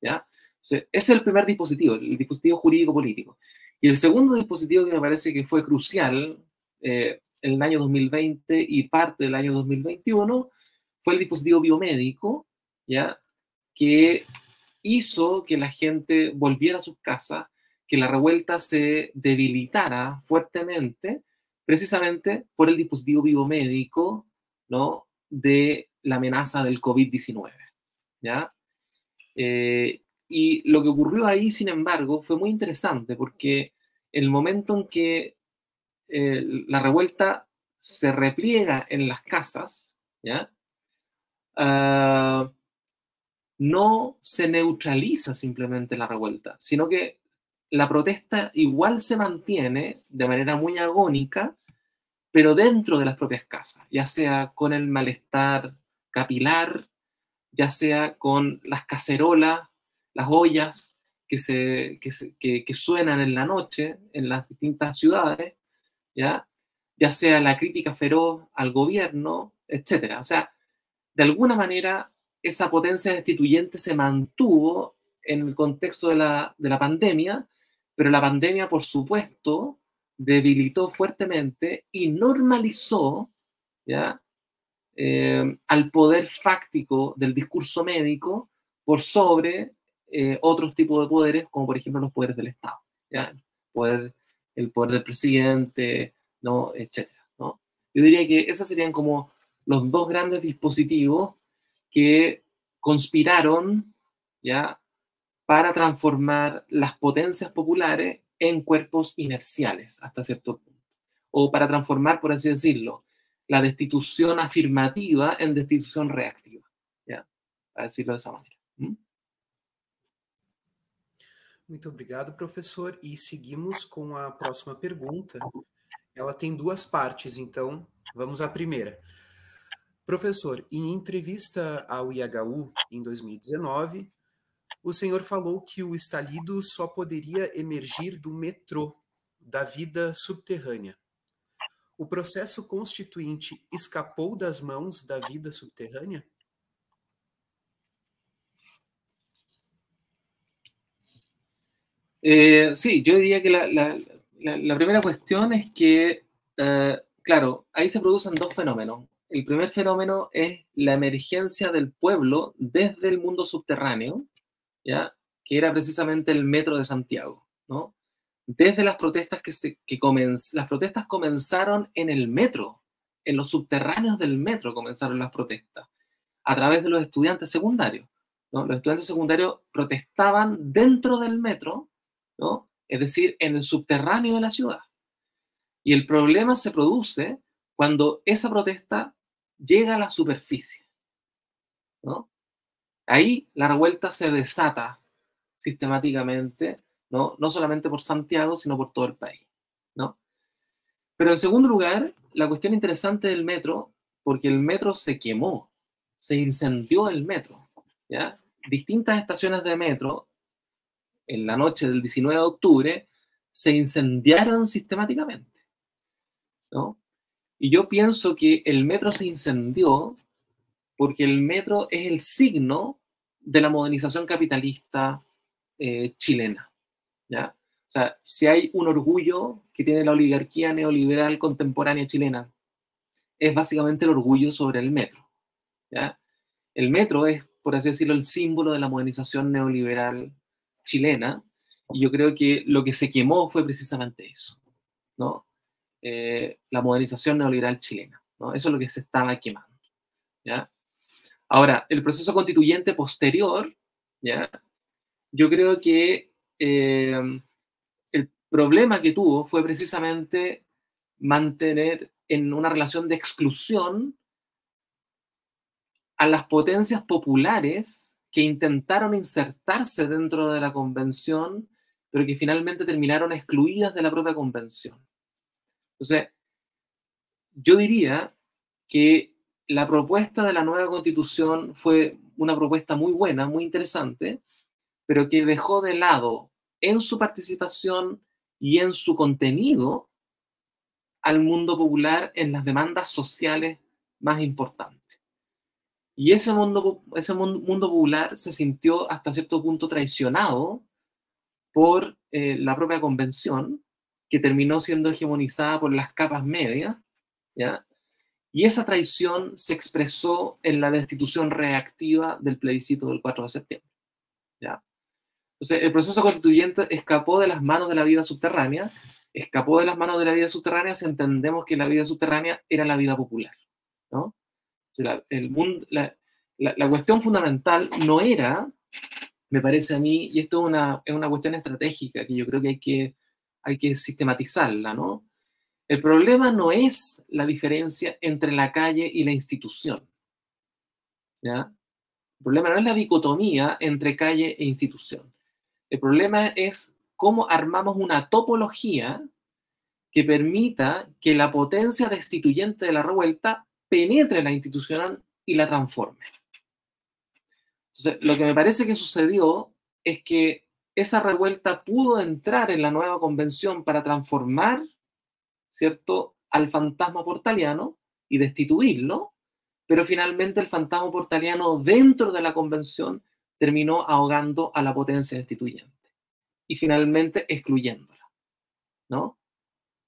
¿ya? ese es el primer dispositivo, el dispositivo jurídico-político. Y el segundo dispositivo que me parece que fue crucial eh, en el año 2020 y parte del año 2021 fue el dispositivo biomédico, ¿ya? Que hizo que la gente volviera a sus casas, que la revuelta se debilitara fuertemente, precisamente por el dispositivo biomédico, ¿no? De la amenaza del COVID-19, ¿ya? Eh, y lo que ocurrió ahí, sin embargo, fue muy interesante porque el momento en que eh, la revuelta se repliega en las casas, ¿ya? Ah, no se neutraliza simplemente la revuelta, sino que la protesta igual se mantiene de manera muy agónica, pero dentro de las propias casas, ya sea con el malestar capilar, ya sea con las cacerolas, las ollas que, se, que, suenan en la noche en las distintas ciudades, ¿ya? ya sea la crítica feroz al gobierno, etc. O sea, de alguna manera esa potencia destituyente se mantuvo en el contexto de la, de la pandemia, pero la pandemia, por supuesto, debilitó fuertemente y normalizó ¿ya? Eh, al poder fáctico del discurso médico por sobre eh, otros tipos de poderes, como por ejemplo los poderes del Estado, ¿ya? El, poder, el poder del presidente, ¿no? etcétera. ¿no? Yo diría que esos serían como los dos grandes dispositivos que conspiraron ¿ya? para transformar las potencias populares en cuerpos inerciales hasta cierto punto. O para transformar, por así decirlo, la destitución afirmativa en destitución reactiva. ¿ya? A decirlo de esa manera. ¿Mm? Muito obrigado, professor. E seguimos com a próxima pergunta. Ela tem duas partes, então vamos à primeira. Professor, em entrevista ao IHU em 2019, o senhor falou que o estalido só poderia emergir do metrô, da vida subterrânea. O processo constituinte escapou das mãos da vida subterrânea? Eh, sí, yo diría que la, la, primera cuestión es que, eh, claro, ahí se producen dos fenómenos. El primer fenómeno es la emergencia del pueblo desde el mundo subterráneo, ¿ya? que era precisamente el metro de Santiago. ¿no? Desde las protestas que, se, que las protestas comenzaron en el metro, en los subterráneos del metro comenzaron las protestas, a través de los estudiantes secundarios. ¿no? Los estudiantes secundarios protestaban dentro del metro es decir, en el subterráneo de la ciudad. Y el problema se produce cuando esa protesta llega a la superficie, ¿no? Ahí la revuelta se desata sistemáticamente, ¿no? No solamente por Santiago, sino por todo el país, ¿no? Pero en segundo lugar, la cuestión interesante del metro, porque el metro se quemó, se incendió el metro, ¿ya? Distintas estaciones de metro en la noche del 19 de octubre, se incendiaron sistemáticamente. ¿no? Y yo pienso que el metro se incendió porque el metro es el signo de la modernización capitalista eh, chilena. ¿ya? O sea, si hay un orgullo que tiene la oligarquía neoliberal contemporánea chilena, es básicamente el orgullo sobre el metro. ¿ya? El metro es, por así decirlo, el símbolo de la modernización neoliberal chilena, y yo creo que lo que se quemó fue precisamente eso, ¿no? Eh, la modernización neoliberal chilena, ¿no? Eso es lo que se estaba quemando, ¿ya? Ahora, el proceso constituyente posterior, ¿ya? Yo creo que eh, el problema que tuvo fue precisamente mantener en una relación de exclusión a las potencias populares que intentaron insertarse dentro de la convención, pero que finalmente terminaron excluidas de la propia convención. Entonces, yo diría que la propuesta de la nueva constitución fue una propuesta muy buena, muy interesante, pero que dejó de lado en su participación y en su contenido al mundo popular en las demandas sociales más importantes. Y ese mundo, ese mundo popular se sintió hasta cierto punto traicionado por eh, la propia convención, que terminó siendo hegemonizada por las capas medias, ¿ya? Y esa traición se expresó en la destitución reactiva del plebiscito del 4 de septiembre, ¿ya? Entonces, el proceso constituyente escapó de las manos de la vida subterránea, escapó de las manos de la vida subterránea si entendemos que la vida subterránea era la vida popular, ¿no? la, la, cuestión fundamental no era, me parece a mí, y esto es una, es una cuestión estratégica que yo creo que hay que, hay que sistematizarla, ¿no? El problema no es la diferencia entre la calle y la institución. ¿ya? El problema no es la dicotomía entre calle e institución. El problema es cómo armamos una topología que permita que la potencia destituyente de la revuelta penetre en la institución y la transforme. Entonces, lo que me parece que sucedió es que esa revuelta pudo entrar en la nueva convención para transformar, ¿cierto?, al fantasma portaliano y destituirlo, pero finalmente el fantasma portaliano dentro de la convención terminó ahogando a la potencia destituyente y finalmente excluyéndola, ¿no?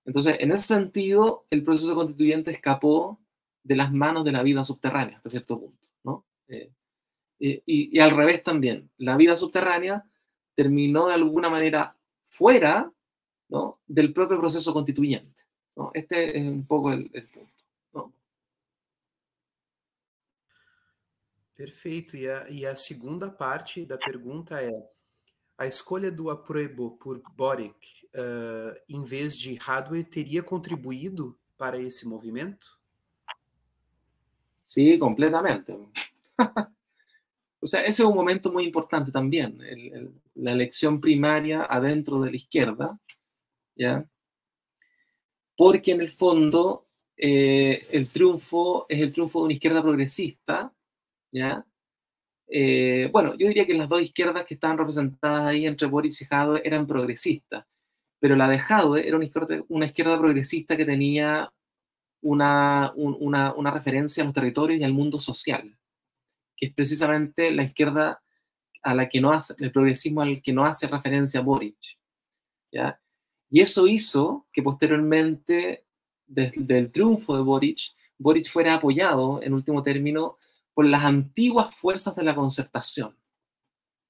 Entonces, en ese sentido, el proceso constituyente escapó de las manos de la vida subterránea hasta cierto punto, ¿no? Eh, eh, y, al revés también, la vida subterránea terminó de alguna manera fuera ¿no? del propio proceso constituyente. ¿no? Este es un poco el, el punto. ¿no? Perfeito. E a, e a segunda parte da pergunta é: a escolha do Aproebo por Boric, uh, em vez de Hadwe, teria contribuído para esse movimento? Sí, completamente. o sea, ese es un momento muy importante también, el, el, la elección primaria adentro de la izquierda, ¿ya? Porque en el fondo eh, el triunfo es el triunfo de una izquierda progresista, ¿ya? Eh, bueno, yo diría que las dos izquierdas que estaban representadas ahí entre Boris y Jadwe eran progresistas, pero la de Jadwe era una izquierda, progresista que tenía una, una, una, referencia a los territorios y al mundo social, que es precisamente la izquierda a la que no hace, el progresismo al que no hace referencia Boric. ¿ya? Y eso hizo que posteriormente, desde el triunfo de Boric, Boric fuera apoyado, en último término, por las antiguas fuerzas de la concertación.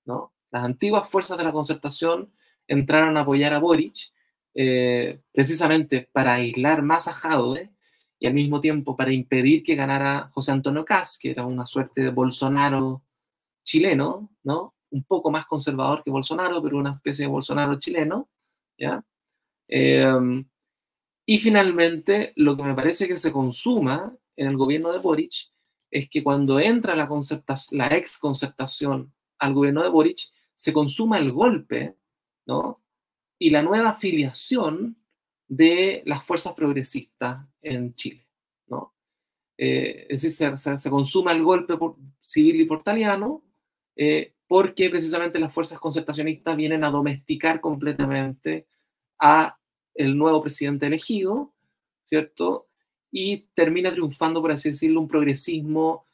¿no? Las antiguas fuerzas de la concertación entraron a apoyar a Boric eh, precisamente para aislar más a Jadwe y al mismo tiempo para impedir que ganara José Antonio Caz, que era una suerte de Bolsonaro chileno, ¿no? Un poco más conservador que Bolsonaro, pero una especie de Bolsonaro chileno, ¿ya? Em, y finalmente, lo que me parece que se consuma en el gobierno de Boric es que cuando entra la, la ex concertación al gobierno de Boric, se consuma el golpe, ¿no? Y la nueva afiliación de las fuerzas progresistas en Chile. ¿no? Eh, es decir, se, consuma el golpe civil y portaliano eh, porque precisamente las fuerzas concertacionistas vienen a domesticar completamente a el nuevo presidente elegido, ¿cierto? Y termina triunfando, por así decirlo, un progresismo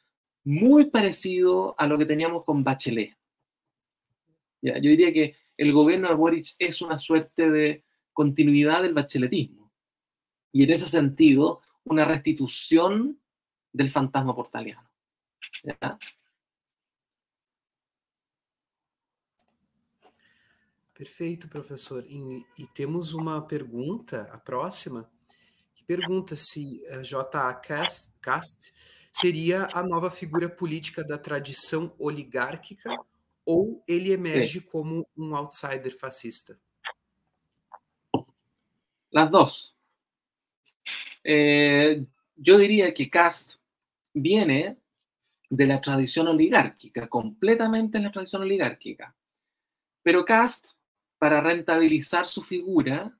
muy parecido a lo que teníamos con Bachelet. Yo diría que el gobierno de Boric es una suerte de continuidad del bacheletismo. Y en ese sentido, una restitución del fantasma portaliano. ¿Ya? Perfeito, professor. E, e, temos uma pergunta, a próxima, que pergunta se a J.A. Cast, Cast seria a nova figura política da tradição oligárquica ou ele emerge Sim. como um outsider fascista? Las dos. Eh, yo diría que Cast viene de la tradición oligárquica, completamente en la tradición oligárquica. Pero Cast, para rentabilizar su figura,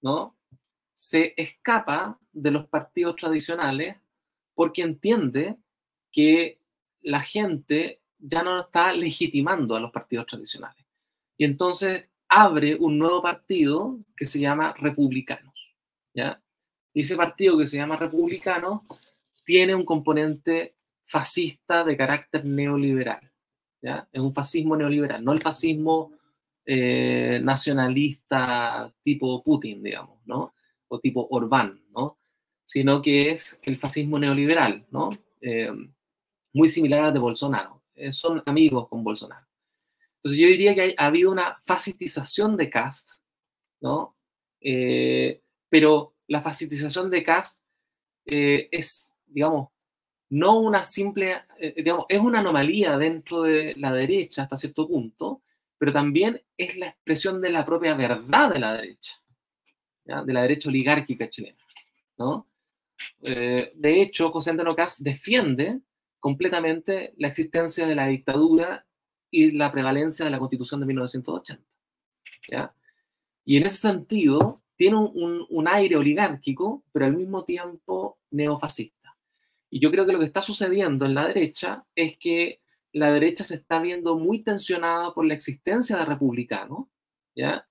¿no? se escapa de los partidos tradicionales porque entiende que la gente ya no está legitimando a los partidos tradicionales. Y entonces abre un nuevo partido que se llama Republicanos. ¿ya? Y ese partido que se llama Republicano tiene un componente fascista de carácter neoliberal. ¿ya? Es un fascismo neoliberal, no el fascismo eh, nacionalista tipo Putin, digamos, ¿no? o tipo Orbán, ¿no? sino que es el fascismo neoliberal, ¿no? Eh, muy similar al de Bolsonaro. Eh, son amigos con Bolsonaro. Entonces yo diría que ha habido una fascistización de Cast, ¿no? Pero la fascistización de Cast es, digamos, no una simple, digamos, es una anomalía dentro de la derecha hasta cierto punto, pero también es la expresión de la propia verdad de la derecha, de la derecha oligárquica chilena. ¿no? Eh, de hecho, José Antonio Caz defiende completamente la existencia de la dictadura y la prevalencia de la constitución de 1980. ¿ya? Y en ese sentido, tiene un, un, aire oligárquico, pero al mismo tiempo neofascista. Y yo creo que lo que está sucediendo en la derecha es que la derecha se está viendo muy tensionada por la existencia de republicanos, ¿ya?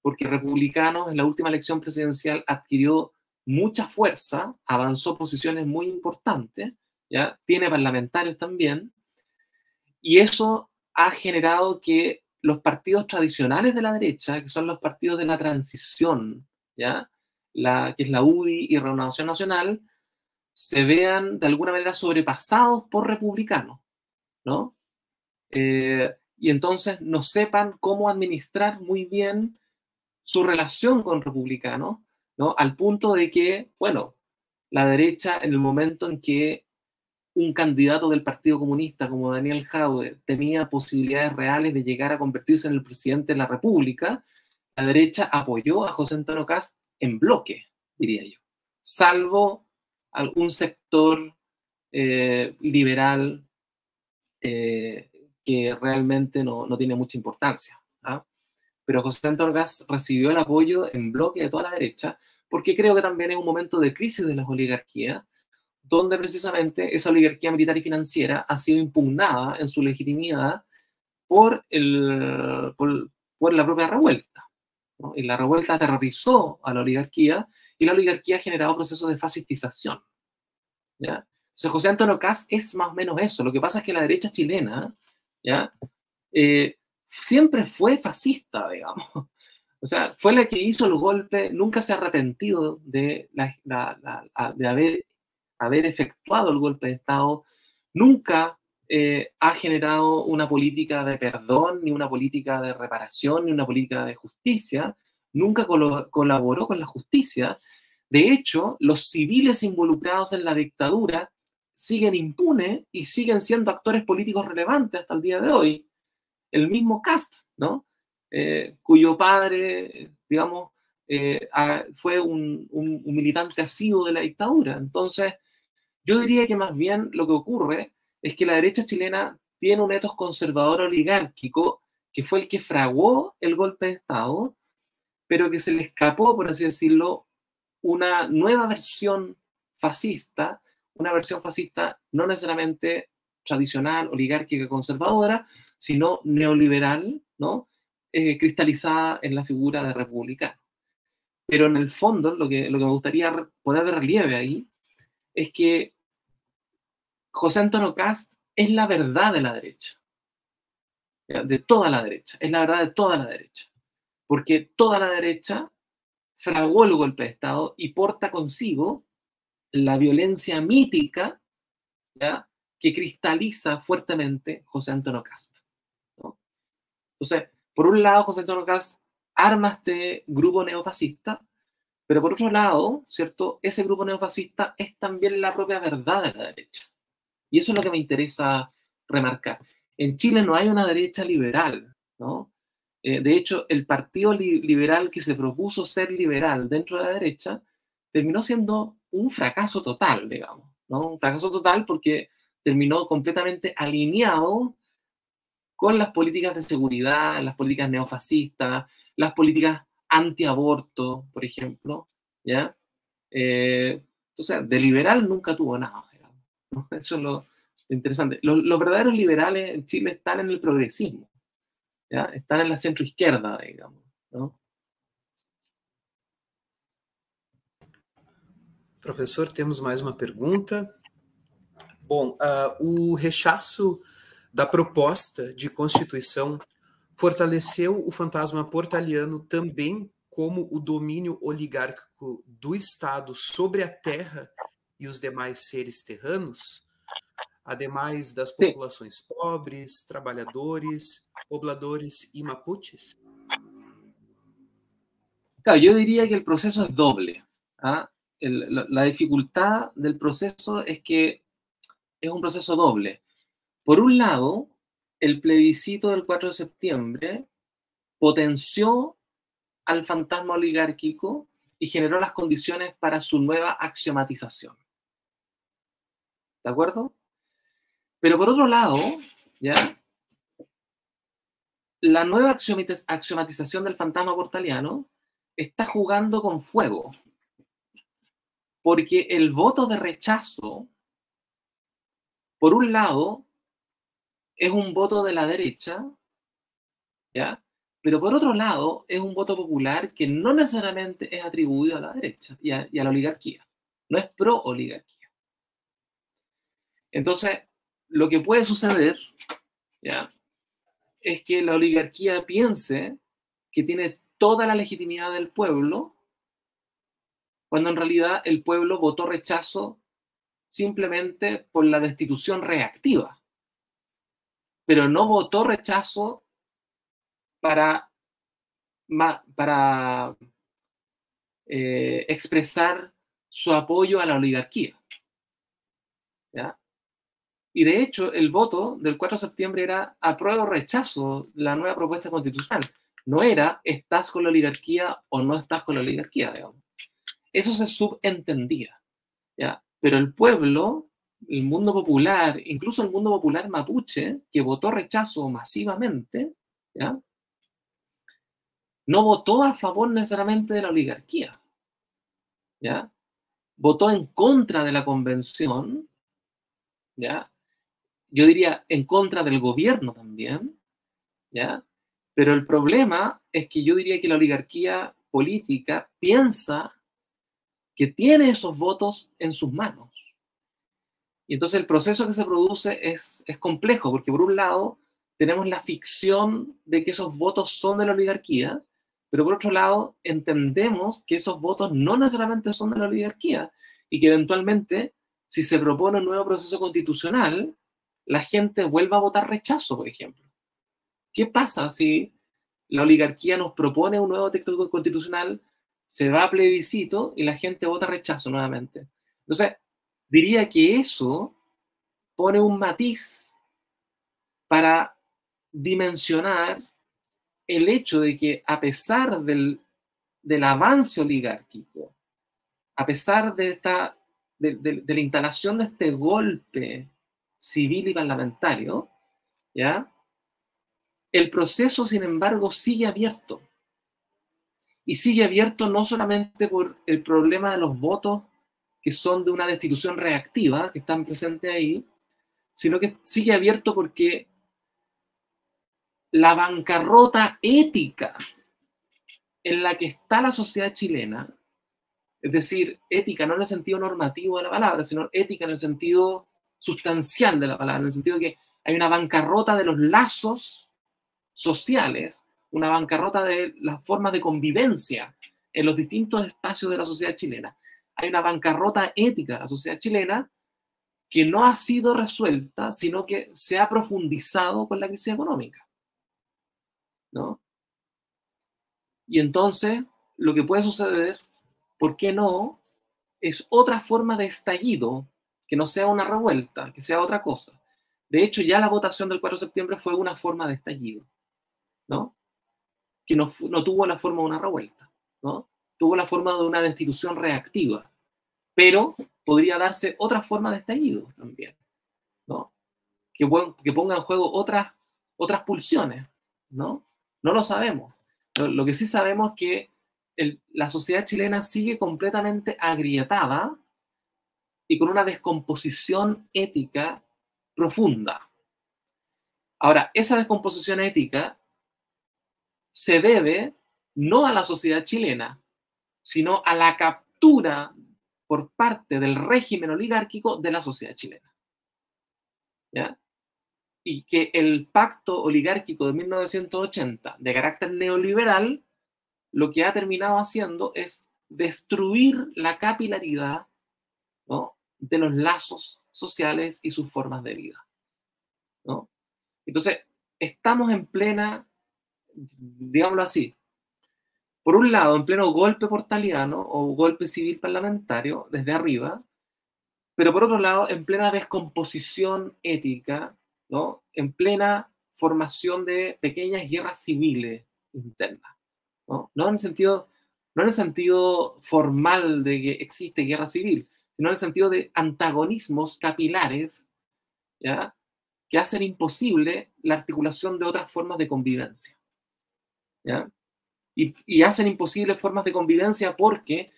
Porque republicanos en la última elección presidencial adquirió mucha fuerza, avanzó posiciones muy importantes, ¿ya? Tiene parlamentarios también, y eso ha generado que los partidos tradicionales de la derecha, que son los partidos de la transición, ¿ya? La, que es la UDI y Renovación Nacional, se vean de alguna manera sobrepasados por republicanos, ¿no? Eh, y entonces no sepan cómo administrar muy bien su relación con republicanos, ¿no? Al punto de que, bueno, la derecha en el momento en que un candidato del Partido Comunista como Daniel Jaude tenía posibilidades reales de llegar a convertirse en el presidente de la República, la derecha apoyó a José Antonio Cast en bloque, diría yo, salvo algún sector eh, liberal eh, que realmente no, no, tiene mucha importancia. ¿ah? Pero José Antonio Cast recibió el apoyo en bloque de toda la derecha, porque creo que también es un momento de crisis de las oligarquías, donde precisamente esa oligarquía militar y financiera ha sido impugnada en su legitimidad por, el, por, la propia revuelta. Y la revuelta aterrorizó a la oligarquía y la oligarquía ha generado procesos de fascistización. ¿ya? José Antonio Caz es más o menos eso. Lo que pasa es que la derecha chilena ¿ya? Eh, siempre fue fascista, digamos. O sea, fue la que hizo el golpe, nunca se ha arrepentido de, haber efectuado el golpe de Estado, nunca eh, ha generado una política de perdón, ni una política de reparación, ni una política de justicia, nunca colaboró con la justicia. De hecho, los civiles involucrados en la dictadura siguen impunes y siguen siendo actores políticos relevantes hasta el día de hoy. El mismo Cast, ¿no? Eh, cuyo padre, digamos, eh, fue un, un, militante asiduo de la dictadura. Entonces, yo diría que más bien lo que ocurre es que la derecha chilena tiene un etos conservador oligárquico que fue el que fraguó el golpe de Estado, pero que se le escapó, por así decirlo, una nueva versión fascista, una versión fascista no necesariamente tradicional, oligárquica, conservadora, sino neoliberal, ¿no? Eh, cristalizada en la figura de republicano. Pero en el fondo, lo que, lo que me gustaría poner de relieve ahí es que José Antonio Cast es la verdad de la derecha, de toda la derecha, es la verdad de toda la derecha, porque toda la derecha fraguó el golpe de Estado y porta consigo la violencia mítica que cristaliza fuertemente José Antonio Cast. Entonces, por un lado, José Antonio Cast arma este grupo neofascista pero por otro lado, ¿cierto? Ese grupo neofascista es también la propia verdad de la derecha. Y eso es lo que me interesa remarcar. En Chile no hay una derecha liberal, ¿no? Eh, de hecho, el partido liberal que se propuso ser liberal dentro de la derecha terminó siendo un fracaso total, digamos, ¿no? Un fracaso total porque terminó completamente alineado con las políticas de seguridad, las políticas neofascistas, las políticas antiaborto, por ejemplo, ¿ya? Eh, entonces, de liberal nunca tuvo nada, Eso es lo interesante. Los, verdaderos liberales en Chile están en el progresismo, ¿ya? Están en la centroizquierda, digamos, ¿no? Professor, temos mais uma pergunta. Bom, uh, o rechaço da proposta de Constituição fortaleceu o fantasma portaliano também como o domínio oligárquico do Estado sobre a terra e os demais seres terranos, ademais das populações Sim. pobres, trabalhadores, pobladores e mapuches? Claro, yo diría que el proceso es doble. ¿ah? La, dificultad del proceso es que es un proceso doble. Por un lado, el plebiscito del 4 de septiembre potenció al fantasma oligárquico y generó las condiciones para su nueva axiomatización. ¿De acuerdo? Pero por otro lado, ¿ya? La nueva axiomatización del fantasma portaliano está jugando con fuego. Porque el voto de rechazo, por un lado, es un voto de la derecha, ¿ya? Pero por otro lado, es un voto popular que no necesariamente es atribuido a la derecha y a, la oligarquía. No es pro oligarquía. Entonces, lo que puede suceder, ¿ya? Es que la oligarquía piense que tiene toda la legitimidad del pueblo, cuando en realidad el pueblo votó rechazo simplemente por la destitución reactiva, pero no votó rechazo para, para eh, expresar su apoyo a la oligarquía. Y de hecho, el voto del 4 de septiembre era apruebo o rechazo la nueva propuesta constitucional. No era estás con la oligarquía o no estás con la oligarquía, digamos. Eso se subentendía. ¿ya? Pero el pueblo, el mundo popular, incluso el mundo popular mapuche, que votó rechazo masivamente, ¿ya? no votó a favor necesariamente de la oligarquía. ¿Ya? Votó en contra de la convención, ¿ya? Yo diría en contra del gobierno también, ¿ya? Pero el problema es que yo diría que la oligarquía política piensa que tiene esos votos en sus manos. Y entonces el proceso que se produce es, es complejo, porque por un lado tenemos la ficción de que esos votos son de la oligarquía, pero por otro lado, entendemos que esos votos no necesariamente son de la oligarquía y que eventualmente, si se propone un nuevo proceso constitucional, la gente vuelva a votar rechazo, por ejemplo. ¿Qué pasa si la oligarquía nos propone un nuevo texto constitucional, se va a plebiscito y la gente vota rechazo nuevamente? Entonces, diría que eso pone un matiz para dimensionar el hecho de que a pesar del, avance oligárquico, a pesar de, esta, de, la instalación de este golpe civil y parlamentario, ¿ya? el proceso, sin embargo, sigue abierto. Y sigue abierto no solamente por el problema de los votos que son de una destitución reactiva, que están presentes ahí, sino que sigue abierto porque la bancarrota ética en la que está la sociedad chilena, es decir, ética no en el sentido normativo de la palabra, sino ética en el sentido sustancial de la palabra, en el sentido que hay una bancarrota de los lazos sociales, una bancarrota de las formas de convivencia en los distintos espacios de la sociedad chilena. Hay una bancarrota ética de la sociedad chilena que no ha sido resuelta, sino que se ha profundizado con la crisis económica. ¿no? Y entonces, lo que puede suceder, ¿por qué no? Es otra forma de estallido, que no sea una revuelta, que sea otra cosa. De hecho, ya la votación del 4 de septiembre fue una forma de estallido, ¿no? Que no, no tuvo la forma de una revuelta, ¿no? Tuvo la forma de una destitución reactiva, pero podría darse otra forma de estallido también, ¿no? Que, que ponga en juego otras, otras pulsiones, ¿no? No lo sabemos. Lo, que sí sabemos es que la sociedad chilena sigue completamente agrietada y con una descomposición ética profunda. Ahora, esa descomposición ética se debe no a la sociedad chilena, sino a la captura por parte del régimen oligárquico de la sociedad chilena. Y que el pacto oligárquico de 1980 de carácter neoliberal lo que ha terminado haciendo es destruir la capilaridad de los lazos sociales y sus formas de vida. Entonces, estamos en plena, digámoslo así, por un lado, en pleno golpe portaliano o golpe civil parlamentario desde arriba, pero por otro lado, en plena descomposición ética, ¿no? en plena formación de pequeñas guerras civiles internas. ¿no? no en el sentido no en el sentido formal de que existe guerra civil, sino en el sentido de antagonismos capilares, ¿ya? que hacen imposible la articulación de otras formas de convivencia. Y, hacen imposible formas de convivencia porque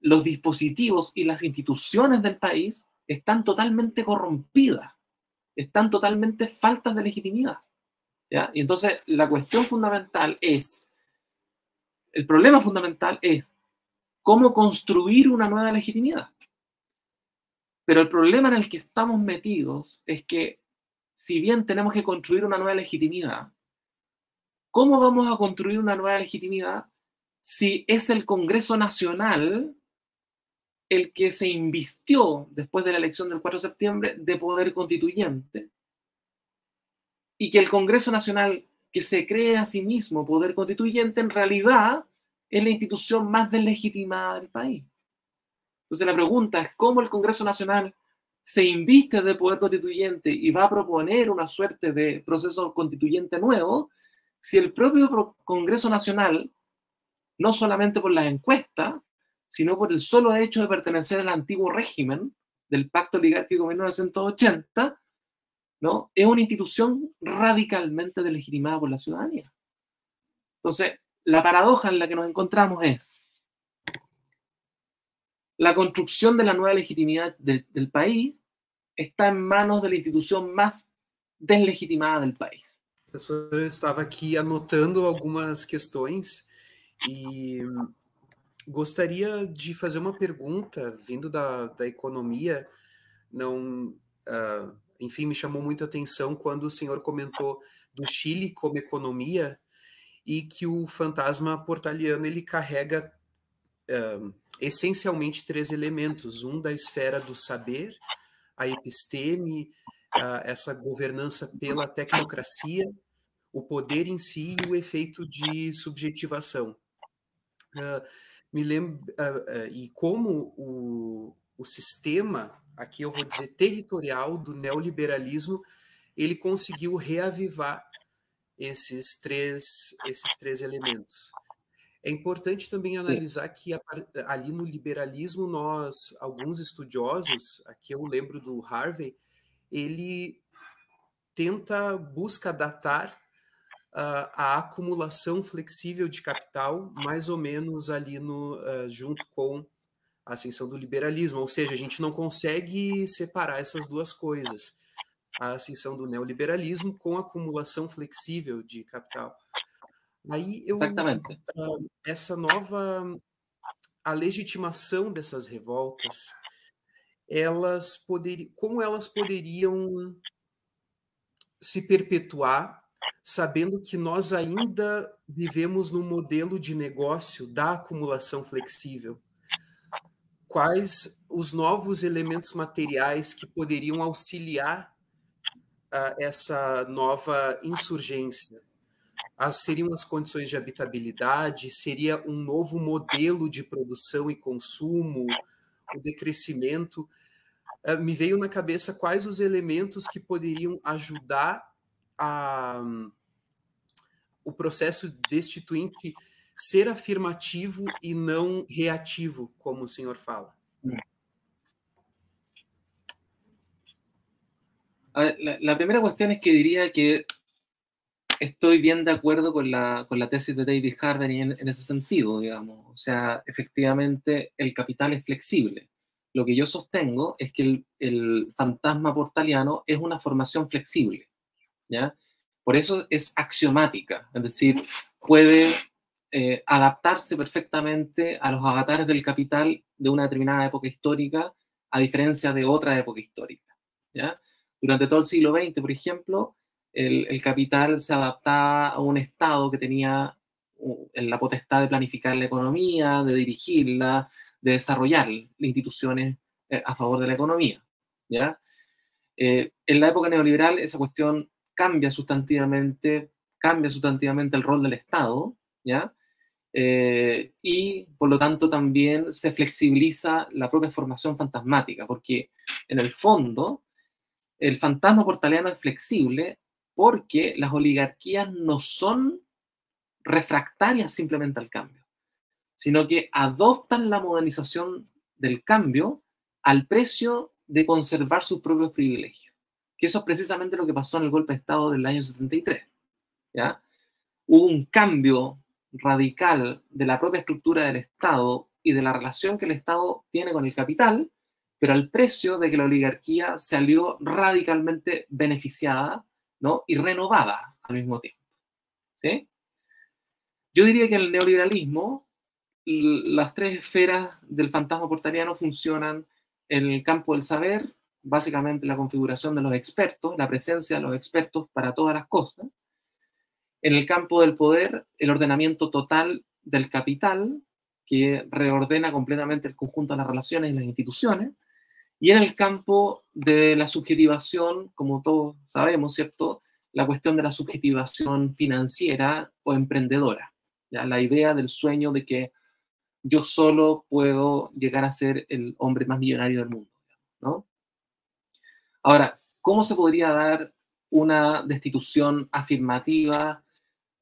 los dispositivos y las instituciones del país están totalmente corrompidas, están totalmente faltas de legitimidad. Y entonces la cuestión fundamental es el problema fundamental es cómo construir una nueva legitimidad. Pero el problema en el que estamos metidos es que si bien tenemos que construir una nueva legitimidad, ¿cómo vamos a construir una nueva legitimidad si es el Congreso Nacional el que se invistió después de la elección del 4 de septiembre de poder constituyente y que el Congreso Nacional que se cree a sí mismo poder constituyente, en realidad es la institución más deslegitimada del país. Entonces la pregunta es cómo el Congreso Nacional se inviste de poder constituyente y va a proponer una suerte de proceso constituyente nuevo, si el propio Congreso Nacional, no solamente por las encuestas, sino por el solo hecho de pertenecer al antiguo régimen del pacto oligárquico de 1980, ¿no? Es una institución radicalmente deslegitimada por la ciudadanía. Entonces, la paradoja en la que nos encontramos es la construcción de la nueva legitimidad del país está en manos de la institución más deslegitimada del país. Professor, eu estava aqui anotando algumas questões e gostaria de fazer uma pergunta vindo da, da economia. Não, uh, enfim, me chamou muita atenção quando o senhor comentou do Chile como economia e que o fantasma portaliano ele carrega uh, essencialmente três elementos: um da esfera do saber, a episteme, uh, essa governança pela tecnocracia, o poder em si e o efeito de subjetivação. Uh, me lembro, e como o, o sistema aqui eu vou dizer territorial do neoliberalismo, ele conseguiu reavivar esses três, esses três elementos. É importante também analisar que ali no liberalismo nós, alguns estudiosos, aqui eu lembro do Harvey, ele tenta busca datar uh, a acumulação flexível de capital mais ou menos ali no uh, junto com a ascensão do liberalismo, ou seja, a gente não consegue separar essas duas coisas a ascensão do neoliberalismo com a acumulação flexível de capital. Aí eu, Exatamente. Uh, essa nova a legitimação dessas revoltas, elas poderiam, como elas poderiam se perpetuar, sabendo que nós ainda vivemos no modelo de negócio da acumulação flexível? Quais os novos elementos materiais que poderiam auxiliar uh, essa nova insurgência? As, seriam as condições de habitabilidade? Seria um novo modelo de produção e consumo? O decrescimento? Uh, me veio na cabeça quais os elementos que poderiam ajudar a, o processo destituinte ser afirmativo e não reativo, como o senhor fala. la, la, primera cuestión es que diría que estoy bien de acuerdo con la, con la tesis de David Harden en, en, ese sentido, digamos. O sea, efectivamente, el capital es flexible. Lo que yo sostengo es que el, el fantasma portaliano es una formación flexible, ¿ya? Por eso es axiomática, es decir, puede eh, adaptarse perfectamente a los avatares del capital de una determinada época histórica, a diferencia de otra época histórica, ¿ya? Durante todo el siglo XX, por ejemplo, el, el capital se adaptaba a un Estado que tenía la potestad de planificar la economía, de dirigirla, de desarrollar instituciones eh, a favor de la economía. ¿ya? Eh, en la época neoliberal esa cuestión cambia sustantivamente, cambia sustantivamente el rol del Estado, ¿ya? eh, y por lo tanto también se flexibiliza la propia formación fantasmática, porque en el fondo el fantasma portaliano es flexible porque las oligarquías no son refractarias simplemente al cambio, sino que adoptan la modernización del cambio al precio de conservar sus propios privilegios. Que eso es precisamente lo que pasó en el golpe de Estado del año 73. ¿ya? Hubo un cambio radical de la propia estructura del Estado y de la relación que el Estado tiene con el capital, pero al precio de que la oligarquía salió radicalmente beneficiada ¿no? y renovada al mismo tiempo. Yo diría que en el neoliberalismo las tres esferas del fantasma portariano funcionan en el campo del saber, básicamente la configuración de los expertos, la presencia de los expertos para todas las cosas, en el campo del poder, el ordenamiento total del capital, que reordena completamente el conjunto de las relaciones y las instituciones. Y en el campo de la subjetivación, como todos sabemos, ¿cierto? La cuestión de la subjetivación financiera o emprendedora. ¿ya? La idea del sueño de que yo solo puedo llegar a ser el hombre más millonario del mundo. ¿no? Ahora, ¿cómo se podría dar una destitución afirmativa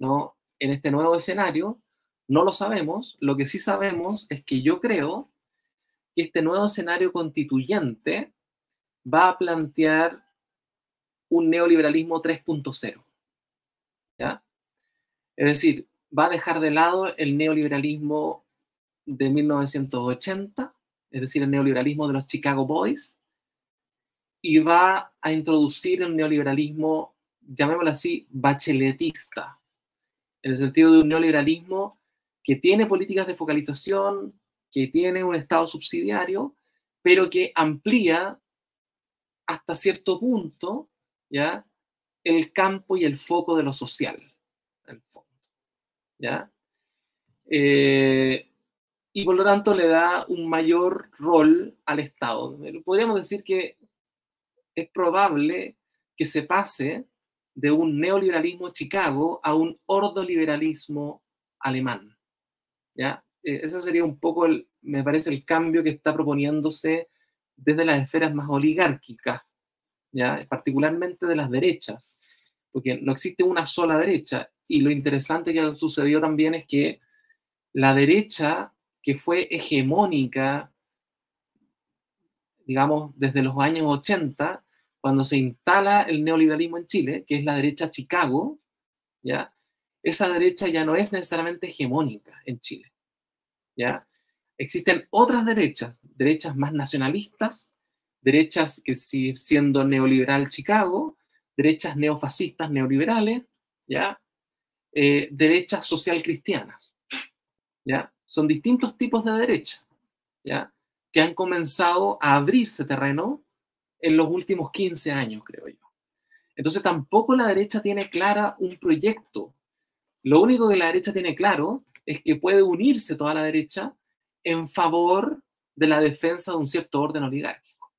¿no? En este nuevo escenario, no lo sabemos. Lo que sí sabemos es que yo creo que este nuevo escenario constituyente va a plantear un neoliberalismo 3.0. ¿Ya? Es decir, va a dejar de lado el neoliberalismo de 1980, es decir, el neoliberalismo de los Chicago Boys, y va a introducir el neoliberalismo, llamémoslo así, bacheletista, en el sentido de un neoliberalismo que tiene políticas de focalización, que tiene un Estado subsidiario, pero que amplía hasta cierto punto ¿ya? el campo y el foco de lo social. ¿ya? Eh, y por lo tanto le da un mayor rol al Estado. Podríamos decir que es probable que se pase de un neoliberalismo Chicago a un ordoliberalismo alemán. ¿ya? E, ese sería un poco, el, me parece, el cambio que está proponiéndose desde las esferas más oligárquicas, ¿ya? particularmente de las derechas, porque no existe una sola derecha. Y lo interesante que ha sucedido también es que la derecha, que fue hegemónica, digamos, desde los años 80, cuando se instala el neoliberalismo en Chile, que es la derecha Chicago, ¿ya? esa derecha ya no es necesariamente hegemónica en Chile. ¿ya? Existen otras derechas, derechas más nacionalistas, derechas que siguen siendo neoliberal Chicago, derechas neofascistas neoliberales, ¿ya? Eh, derechas social cristianas. ¿ya? Son distintos tipos de derecha ¿ya? Que han comenzado a abrirse terreno en los últimos 15 años, creo yo. Entonces tampoco la derecha tiene clara un proyecto. Lo único que la derecha tiene claro es que puede unirse toda la derecha en favor de la defensa de un cierto orden oligárquico.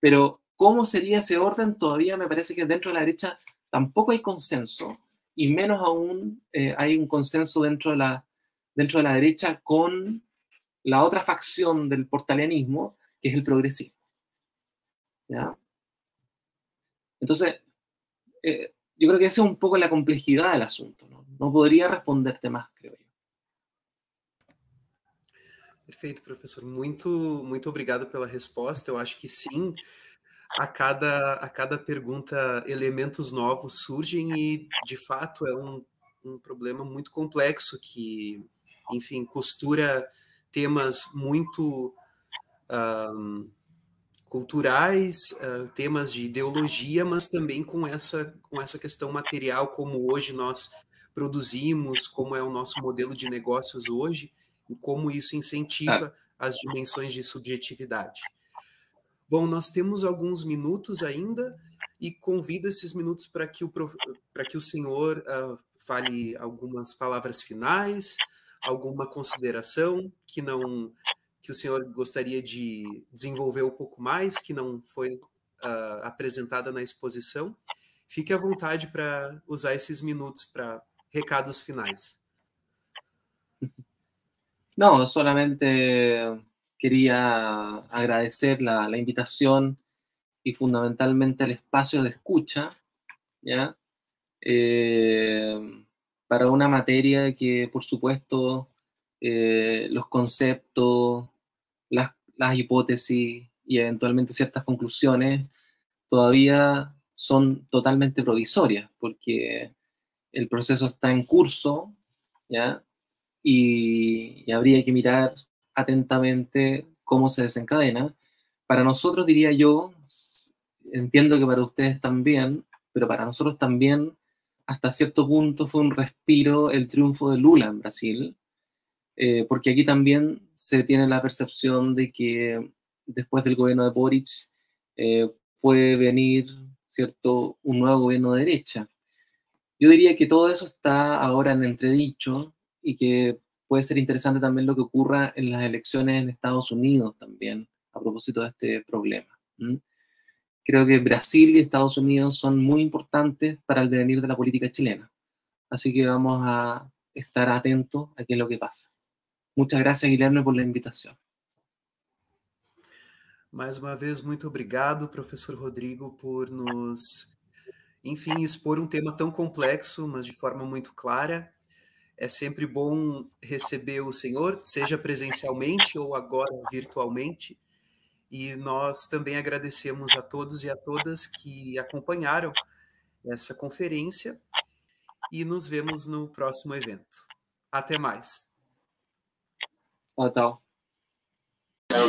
Pero cómo sería ese orden todavía me parece que dentro de la derecha tampoco hay consenso y menos aún eh, hay un consenso dentro de, la, dentro de la derecha con la otra facción del portalianismo, que es el progresismo. ¿ya? Entonces, eh, yo creo que esa es un poco la complejidad del asunto. ¿no? no podría responderte más, creo yo. Perfeito, professor. Muito, muito obrigado pela resposta. Eu acho que sim. A cada, a cada pergunta, elementos novos surgem e, de fato, é um, um problema muito complexo que, enfim, costura temas muito um, culturais, uh, temas de ideologia, mas também com essa, com essa questão material, como hoje nós produzimos, como é o nosso modelo de negócios hoje, e como isso incentiva ah. as dimensões de subjetividade. Bom, nós temos alguns minutos ainda e convido esses minutos para que o, para que o senhor uh, fale algumas palavras finais, alguma consideração que não que o senhor gostaria de desenvolver um pouco mais, que não foi uh, apresentada na exposição, fique à vontade para usar esses minutos para recados finais. No, solamente quería agradecer la, la invitación y fundamentalmente el espacio de escucha, ¿ya? Eh, para una materia que, por supuesto, eh, los conceptos, las, las hipótesis y eventualmente ciertas conclusiones todavía son totalmente provisorias, porque el proceso está en curso, ¿ya? Y, habría que mirar atentamente cómo se desencadena. Para nosotros, diría yo, entiendo que para ustedes también, pero para nosotros también, hasta cierto punto fue un respiro el triunfo de Lula en Brasil, eh, porque aquí también se tiene la percepción de que después del gobierno de Boric eh, puede venir ¿cierto? un nuevo gobierno de derecha. Yo diría que todo eso está ahora en entredicho y que puede ser interesante también lo que ocurra en las elecciones en Estados Unidos también, a propósito de este problema. Creo que Brasil y Estados Unidos son muy importantes para el devenir de la política chilena. Así que vamos a estar atentos a qué es lo que pasa. Muchas gracias, Guilherme, por la invitación. Mais uma vez, muito obrigado, professor Rodrigo, por nos, enfim, expor um tema tão complexo, mas de forma muito clara. É sempre bom receber o senhor, seja presencialmente ou agora virtualmente. E nós também agradecemos a todos e a todas que acompanharam essa conferência e nos vemos no próximo evento. Até mais. Tchau,